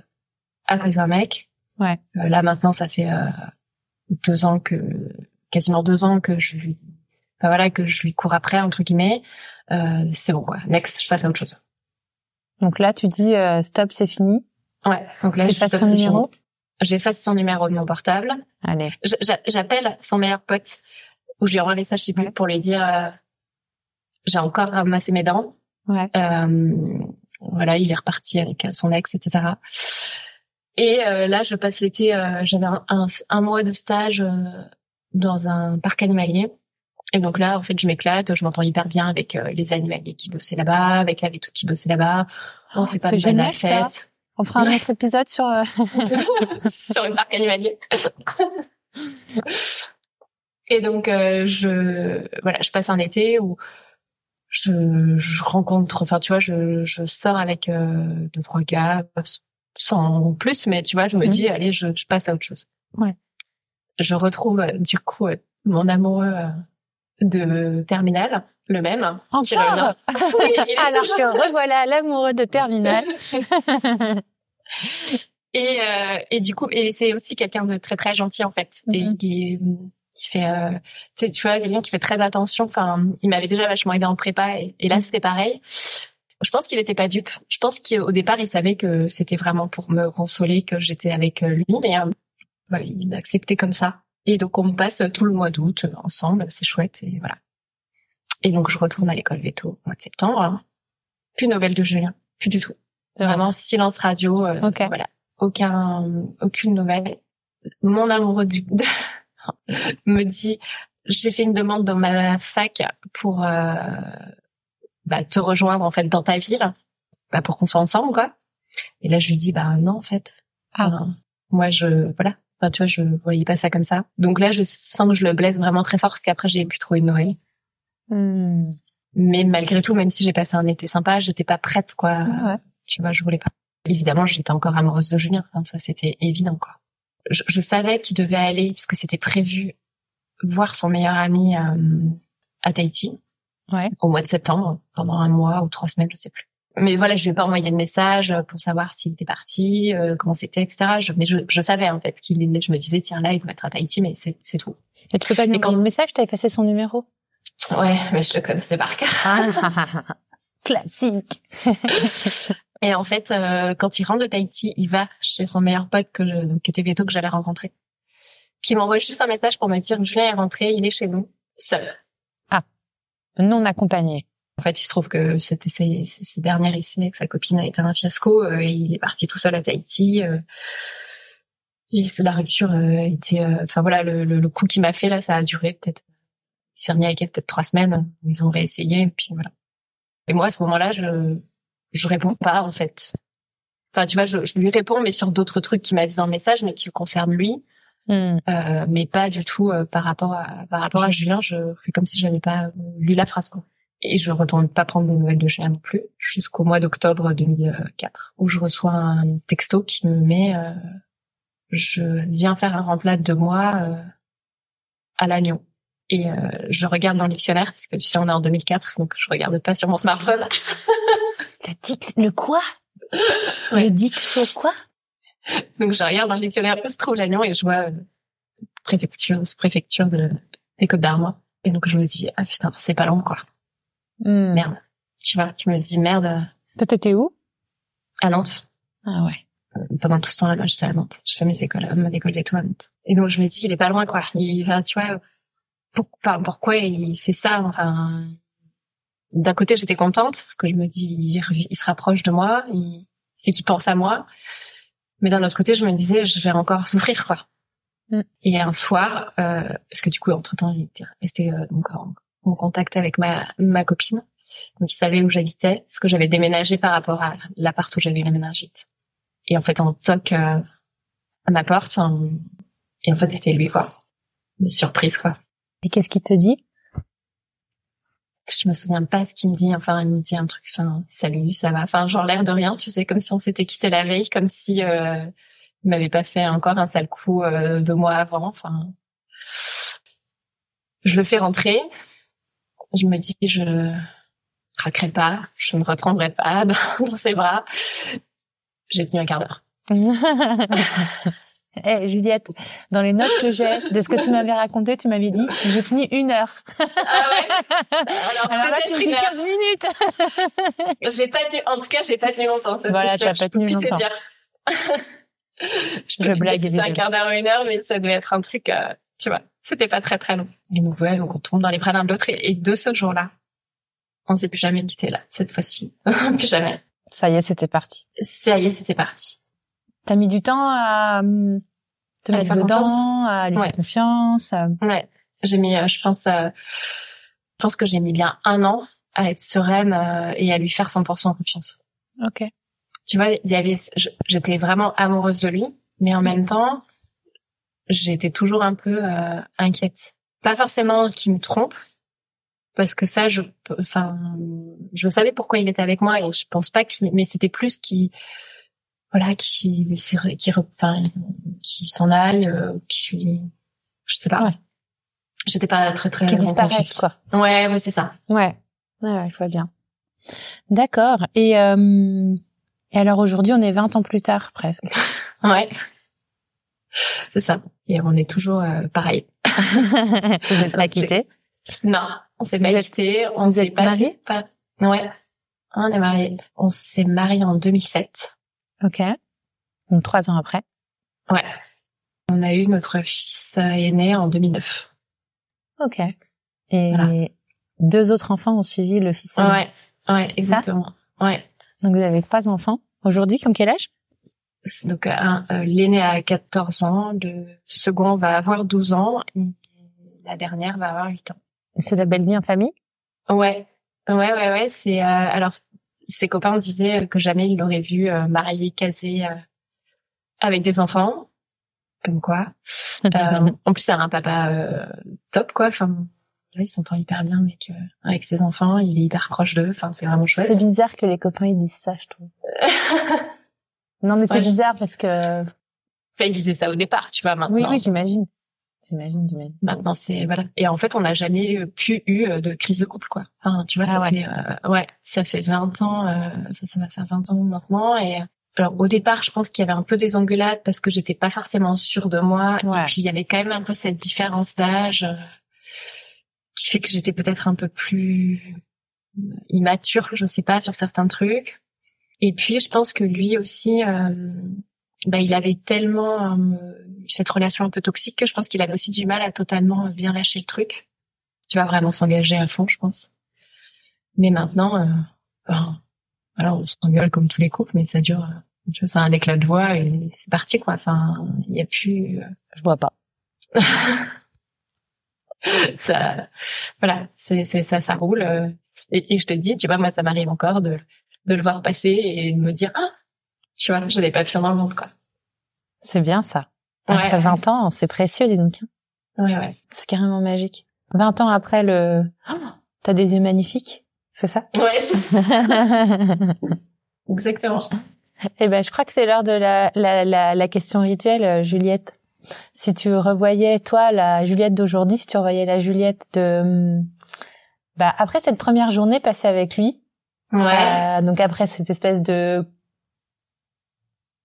à cause d'un mec ouais euh, là maintenant ça fait euh, deux ans que quasiment deux ans que je lui enfin, voilà que je lui cours après entre guillemets c'est bon quoi next je passe à autre chose donc là tu dis stop c'est fini ouais donc là je stop c'est fini j'efface son numéro de mon portable allez j'appelle son meilleur pote où je lui envoie un message chez pour lui dire j'ai encore ramassé mes dents. Ouais. Euh, voilà, il est reparti avec son ex, etc. Et euh, là, je passe l'été. Euh, J'avais un, un, mois de stage euh, dans un parc animalier. Et donc là, en fait, je m'éclate. Je m'entends hyper bien avec euh, les animaliers qui bossaient là-bas, avec la tout qui bossait là-bas. On fait pas de génial, fête. On fera un autre épisode sur *laughs* *laughs* sur le parc animalier. Et donc, je voilà, je passe un été où je, je rencontre, enfin tu vois, je, je sors avec euh, deux trois gars sans plus, mais tu vois, je me mhm. dis allez, je, je passe à autre chose. Ouais. Je retrouve euh, du coup euh, mon amoureux euh, de terminal, le même. Encore *laughs* Alors que revoilà l'amoureux de terminal. *laughs* et et du coup, et c'est aussi quelqu'un de très très gentil en fait, et mhm. qui qui fait euh, tu sais tu vois quelqu'un qui fait très attention. Enfin il m'avait déjà vachement aidé en prépa et, là c'était pareil. Je pense qu'il était pas dupe. Je pense qu'au départ il savait que c'était vraiment pour me consoler que j'étais avec euh, lui mais euh, voilà il m'a accepté comme ça. Et donc on passe tout le mois d'août ensemble c'est chouette et voilà et donc je retourne à l'école veto au mois de septembre plus nouvelle de Julien plus du tout c'est vraiment silence radio voilà aucun, aucune nouvelle. Mon amoureux du, *laughs* me dit, j'ai fait une demande dans ma fac pour euh, bah, te rejoindre en fait dans ta ville, bah, pour qu'on soit ensemble quoi. Et là je lui dis bah non en fait. Ah. moi je voilà. Enfin tu vois je voyais pas ça comme ça. Donc là je sens que je le blesse vraiment très fort parce qu'après j'ai pu trouver une oreille. Hmm. Mais malgré tout même si j'ai passé un été sympa j'étais pas prête quoi. Ouais. Tu vois je voulais pas. Évidemment j'étais encore amoureuse de Julien. Enfin, ça c'était évident quoi. Je, je savais qu'il devait aller parce que c'était prévu voir son meilleur ami euh, à Tahiti Ouais. au mois de septembre pendant un mois ou trois semaines, je sais plus. Mais voilà, je lui ai pas envoyé de message pour savoir s'il était parti, euh, comment c'était, etc. Je, mais je, je savais en fait qu'il est. Je me disais tiens là il doit être à Tahiti, mais c'est tout. Et tu peux pas lui Et envoyer quand- de message, t'as effacé son numéro? Ouais, mais je le connaissais par cœur. *laughs* Classique. *laughs* Et en fait, euh, quand il rentre de Tahiti, il va chez son meilleur pote que je, donc, qui était Veto que j'avais rencontré, qui m'envoie juste un message pour me dire Julien est rentré, il est chez nous seul. Non accompagné. En fait, il se trouve que c'était ses, ses, derniers essais, que sa copine a été un fiasco, euh, et il est parti tout seul à Tahiti. Euh, et la rupture euh, a été, euh, enfin voilà, le, le, le coup qu'il m'a fait là, ça a duré peut-être. Il s'est remis avec elle peut-être trois semaines. Ils ont réessayé, et puis voilà. Et moi, à ce moment-là, je je réponds pas en fait. Enfin, tu vois, je, je lui réponds, mais sur d'autres trucs qu'il m'a dit dans le message, mais qui le concernent lui, Hmm. euh, mais pas du tout euh, par rapport à par rapport à Julien. Je fais comme si j'avais pas euh, lu la phrase quoi. Et je retourne pas prendre des nouvelles de Julien non plus jusqu'au mois d'octobre 2004 où je reçois un texto qui me met euh, je viens faire un remplade de moi euh, à l'agneau. Et euh, je regarde dans le dictionnaire parce que tu sais on est en 2004 donc je regarde pas sur mon smartphone. *laughs* Le dix, le quoi? Ouais. Le dixo quoi? Donc je regarde dans le dictionnaire l'agneau et je vois euh, préfecture préfecture de, des Côtes d'Armor. Et donc je me dis ah putain c'est pas long quoi. Hmm. Merde. Tu vois, je me dis merde euh, Toi t'étais où? À Nantes. Ah ouais. Pendant tout ce temps-là, moi, j'étais à Nantes. Je fais mes écoles, euh, mon école d'éto à Nantes. Et donc, je me dis, il est pas loin, quoi. Il va, tu vois, pour, pourquoi il fait ça? Enfin, d'un côté, j'étais contente, parce que je me dis, il, se rapproche de moi, il, c'est qu'il pense à moi. Mais d'un autre côté, je me disais, je vais encore souffrir, quoi. Mm. Et un soir, euh, parce que du coup, entre temps, il était resté euh, donc en, en contact avec ma, ma copine. Donc, il savait où j'habitais, parce que j'avais déménagé par rapport à l'appart où j'avais eu la méningite. Et en fait, on toque euh, à ma porte. hein, et en fait, c'était lui, quoi. Une surprise, quoi. Et qu'est-ce qu'il te dit? Je me souviens pas ce qu'il me dit. Enfin, il me dit un truc, enfin, salut, ça va. Enfin, genre l'air de rien, tu sais, comme si on s'était quitté la veille, comme si euh, il m'avait pas fait encore un sale coup euh, deux mois avant. Enfin, je le fais rentrer. Je me dis, je craquerai pas, je ne retomberai pas dans, *laughs* dans ses bras. J'ai tenu un quart d'heure. *laughs* Eh Juliette, dans les notes que j'ai de ce que tu m'avais raconté, tu m'avais dit j'ai tenu une heure. Ah ouais. Alors, Alors là, tu me dis une heure. 15 minutes. *laughs* J'ai pas tenu, en tout cas, j'ai pas tenu longtemps, ça Voilà, c'est sûr. pas je peux plus te dire. *laughs* je peux Je plus blague, dire si c'est un quart d'heure ou une heure, mais ça devait être un truc, euh, tu vois. C'était pas très très long. Et nous voilà, donc on tombe dans les bras l'un de l'autre et, et de ce jour-là, on s'est plus jamais quitté là, cette fois-ci. *laughs* plus jamais. Ça y est, c'était parti. Ça y est, c'était parti. T'as mis du temps à hum, te À mettre dedans, confiance. à lui Ouais. faire confiance. à- Ouais. J'ai mis, euh, je pense, euh, je pense que j'ai mis bien un an à être sereine euh, et à lui faire 100% confiance. Ok. tu vois, il y avait, j'étais vraiment amoureuse de lui, mais en même temps, j'étais toujours un peu euh, inquiète. Pas forcément qu'il me trompe, parce que ça, je, enfin, je savais pourquoi il était avec moi et je pense pas qu'il, mais c'était plus qu'il, voilà, qui, qui, enfin, qui s'en aille, euh, qui, je sais pas. Ouais. J'étais pas très très Qui en disparaissent, quoi. Ouais, ouais, c'est ça. Ouais. Ouais, je vois bien. D'accord. Et, euh, et alors aujourd'hui, on est 20 ans plus tard, presque. *laughs* Ouais. C'est ça. Et on est toujours euh, pareil. *laughs* Vous êtes pas quittés. Non, on s'est pas quittés. On s'est pas mariés pas. Ouais. On est mariés. On s'est mariés en 2007. Ok. Donc trois ans après. Ouais. On a eu notre fils euh, aîné en 2009. Ok. Et Voilà. deux autres enfants ont suivi le fils. aîné. Ouais. Ouais, exactement. Ouais. Donc vous avez trois enfants aujourd'hui qui ont quel âge? Donc un- euh, l'aîné a 14 ans, le second va avoir 12 ans et la dernière va avoir 8 ans. C'est la belle vie en famille? Ouais, ouais, ouais, ouais. C'est euh, alors ses copains disaient que jamais ils l'auraient vu euh, marié, casé euh, avec des enfants. Comme quoi. Euh, en plus, elle a un papa euh, top, quoi. Enfin, là, il s'entend hyper bien avec euh, avec ses enfants. Il est hyper proche d'eux. Enfin, c'est vraiment chouette. C'est bizarre que les copains ils disent ça, je trouve. *laughs* Non, mais c'est Ouais, je- bizarre parce que Enfin, il disait ça au départ, tu vois. Maintenant, oui, oui, j'imagine. J'imagine, j'imagine. maintenant c'est voilà. Et en fait, on n'a jamais pu eu euh, de crise de couple, quoi. Enfin, tu vois, Ah ça ouais. fait euh, ouais, ça fait 20 ans. euh, ça va faire 20 ans maintenant. Et alors, au départ, je pense qu'il y avait un peu des engueulades parce que j'étais pas forcément sûre de moi. Ouais. Et puis, il y avait quand même un peu cette différence d'âge euh, qui fait que j'étais peut-être un peu plus immature, je sais pas, sur certains trucs. Et puis, je pense que lui aussi, euh, bah, il avait tellement euh, cette relation un peu toxique que je pense qu'il avait aussi du mal à totalement bien lâcher le truc. Tu vas vraiment s'engager à fond, je pense. Mais maintenant, euh, enfin, voilà, on s'engueule comme tous les couples, mais ça dure, euh, tu vois, c'est un éclat de voix et c'est parti, quoi. Enfin, il y a plus, euh, Je vois pas. *laughs* ça, voilà, c'est, c'est ça, ça roule. euh, et, et je te dis, tu vois, moi, ça m'arrive encore de, de le voir passer et de me dire, ah, tu vois, j'ai des papillons dans le ventre, quoi. C'est bien ça. Après Ouais. 20 ans, c'est précieux, dis donc. Ouais, ouais. C'est carrément magique. 20 ans après le... Oh, T'as des yeux magnifiques, c'est ça? Ouais, c'est ça, *laughs* exactement. Eh ben, je crois que c'est l'heure de la, la, la, la question rituelle, euh, Juliette. Si tu revoyais, toi, la Juliette d'aujourd'hui, si tu revoyais la Juliette de... hum, Bah, après cette première journée passée avec lui, Ouais. euh, donc après cette espèce de-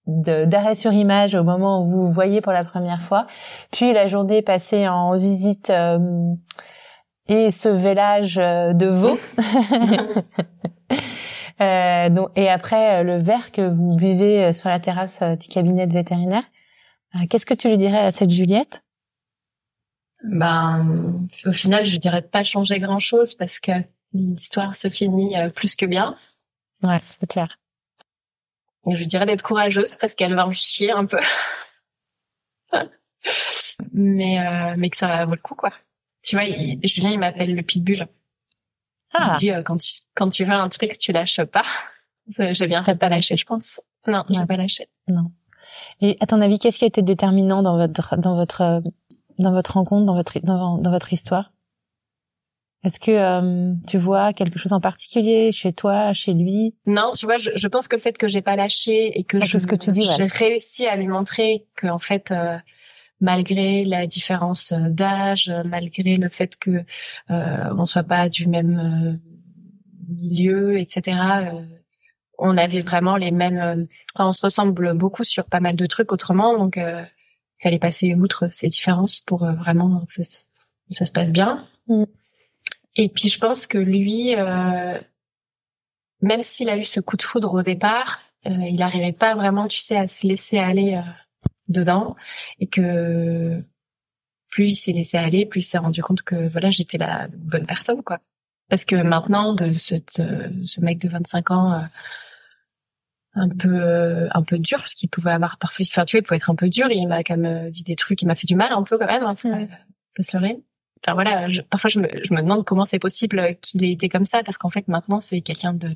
d'arrêt sur image au moment où vous vous voyez pour la première fois, puis la journée passée en visite euh, et ce vélage euh, de veau. *laughs* Euh, donc, et après euh, le verre que vous buvez euh, sur la terrasse du cabinet de vétérinaire. Qu'est-ce que tu lui dirais à cette Juliette? Ben, au final, je dirais de pas changer grand chose parce que l'histoire se finit plus que bien. Ouais, c'est clair. Je dirais d'être courageuse parce qu'elle va en chier un peu. *laughs* mais, euh, mais que ça vaut le coup, quoi. Tu vois, il- Julien, il m'appelle le pitbull. Ah, Il dit, euh, quand tu, quand tu veux un truc, tu lâches pas. J'ai bien fait pas lâcher, je pense. Non, j'ai Ouais. pas lâché. non. Et à ton avis, qu'est-ce qui a été déterminant dans votre dans votre euh, dans votre rencontre, dans votre dans, dans votre histoire? Est-ce que euh, tu vois quelque chose en particulier chez toi, chez lui? Non, tu vois, je, je pense que le fait que j'ai pas lâché et que je, c'est ce que tu dis, ouais. j'ai réussi à lui montrer que en fait, euh, malgré la différence d'âge, malgré le fait que euh, on soit pas du même euh, milieu, etc. euh, on avait vraiment les mêmes. euh, enfin, on se ressemble beaucoup sur pas mal de trucs autrement, donc euh, il fallait passer outre ces différences pour vraiment que ça, se- que ça se passe bien. Mm. Et puis je pense que lui. Euh, même s'il a eu ce coup de foudre au départ, euh, il n'arrivait pas vraiment, tu sais, à se laisser aller euh, dedans, et que plus il s'est laissé aller, plus il s'est rendu compte que voilà, j'étais la bonne personne, quoi. Parce que maintenant, de cette, euh, ce mec de 25 ans, euh, un peu, euh, un peu dur, parce qu'il pouvait avoir parfois, enfin, tu vois, il pouvait être un peu dur. Il m'a quand même euh, dit des trucs, il m'a fait du mal un peu quand même, hein, faut Ouais. pas- pas se leurrer. Enfin voilà, je- parfois je me, je me demande comment c'est possible qu'il ait été comme ça, parce qu'en fait maintenant c'est quelqu'un de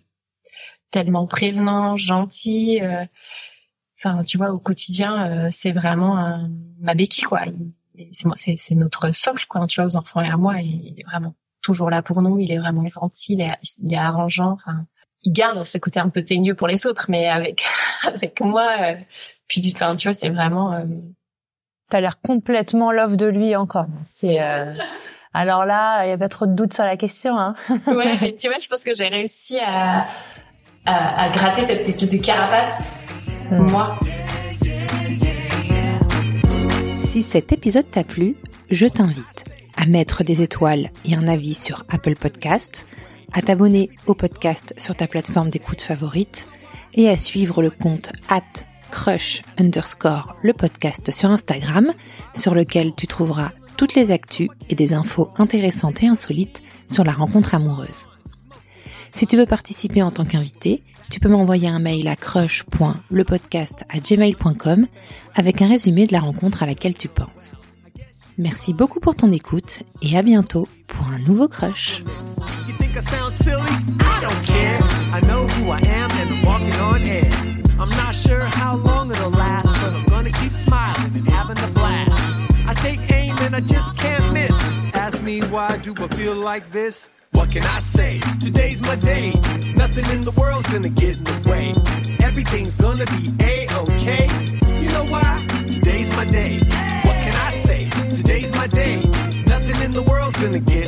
tellement prévenant, gentil. euh, Enfin, tu vois, au quotidien, euh, c'est vraiment un- ma béquille, quoi. C'est moi, c'est notre socle, quoi. Tu vois, aux enfants et à moi, il, est vraiment toujours là pour nous. Il est vraiment gentil, il est, il est arrangeant. Enfin, il garde ce côté un peu teigneux pour les autres, mais avec *laughs* avec moi, euh, puis enfin, tu vois, c'est vraiment. T'as l'air complètement love de lui encore. C'est euh, alors là, il y a pas trop de doute sur la question. Hein. *laughs* ouais, mais tu vois, je pense que j'ai réussi à, à, à gratter cette espèce de carapace, Mm. moi. Si cet épisode t'a plu, je t'invite à mettre des étoiles et un avis sur Apple Podcast, à t'abonner au podcast sur ta plateforme d'écoute favorite et à suivre le compte at crush underscore le podcast sur Instagram sur lequel tu trouveras toutes les actus et des infos intéressantes et insolites sur la rencontre amoureuse. Si tu veux participer en tant qu'invité, tu peux m'envoyer un mail à crush.lepodcast@gmail.com avec un résumé de la rencontre à laquelle tu penses. Merci beaucoup pour ton écoute et à bientôt pour un nouveau crush. I'm not sure how long it'll last, but I'm gonna keep smiling and having a blast. I take aim and I just can't miss. Ask me why do I feel like this? What can I say? Today's my day. Nothing in the world's gonna get in the way. Everything's gonna be a-okay. You know why? Today's my day. What can I say? Today's my day. Nothing in the world's gonna get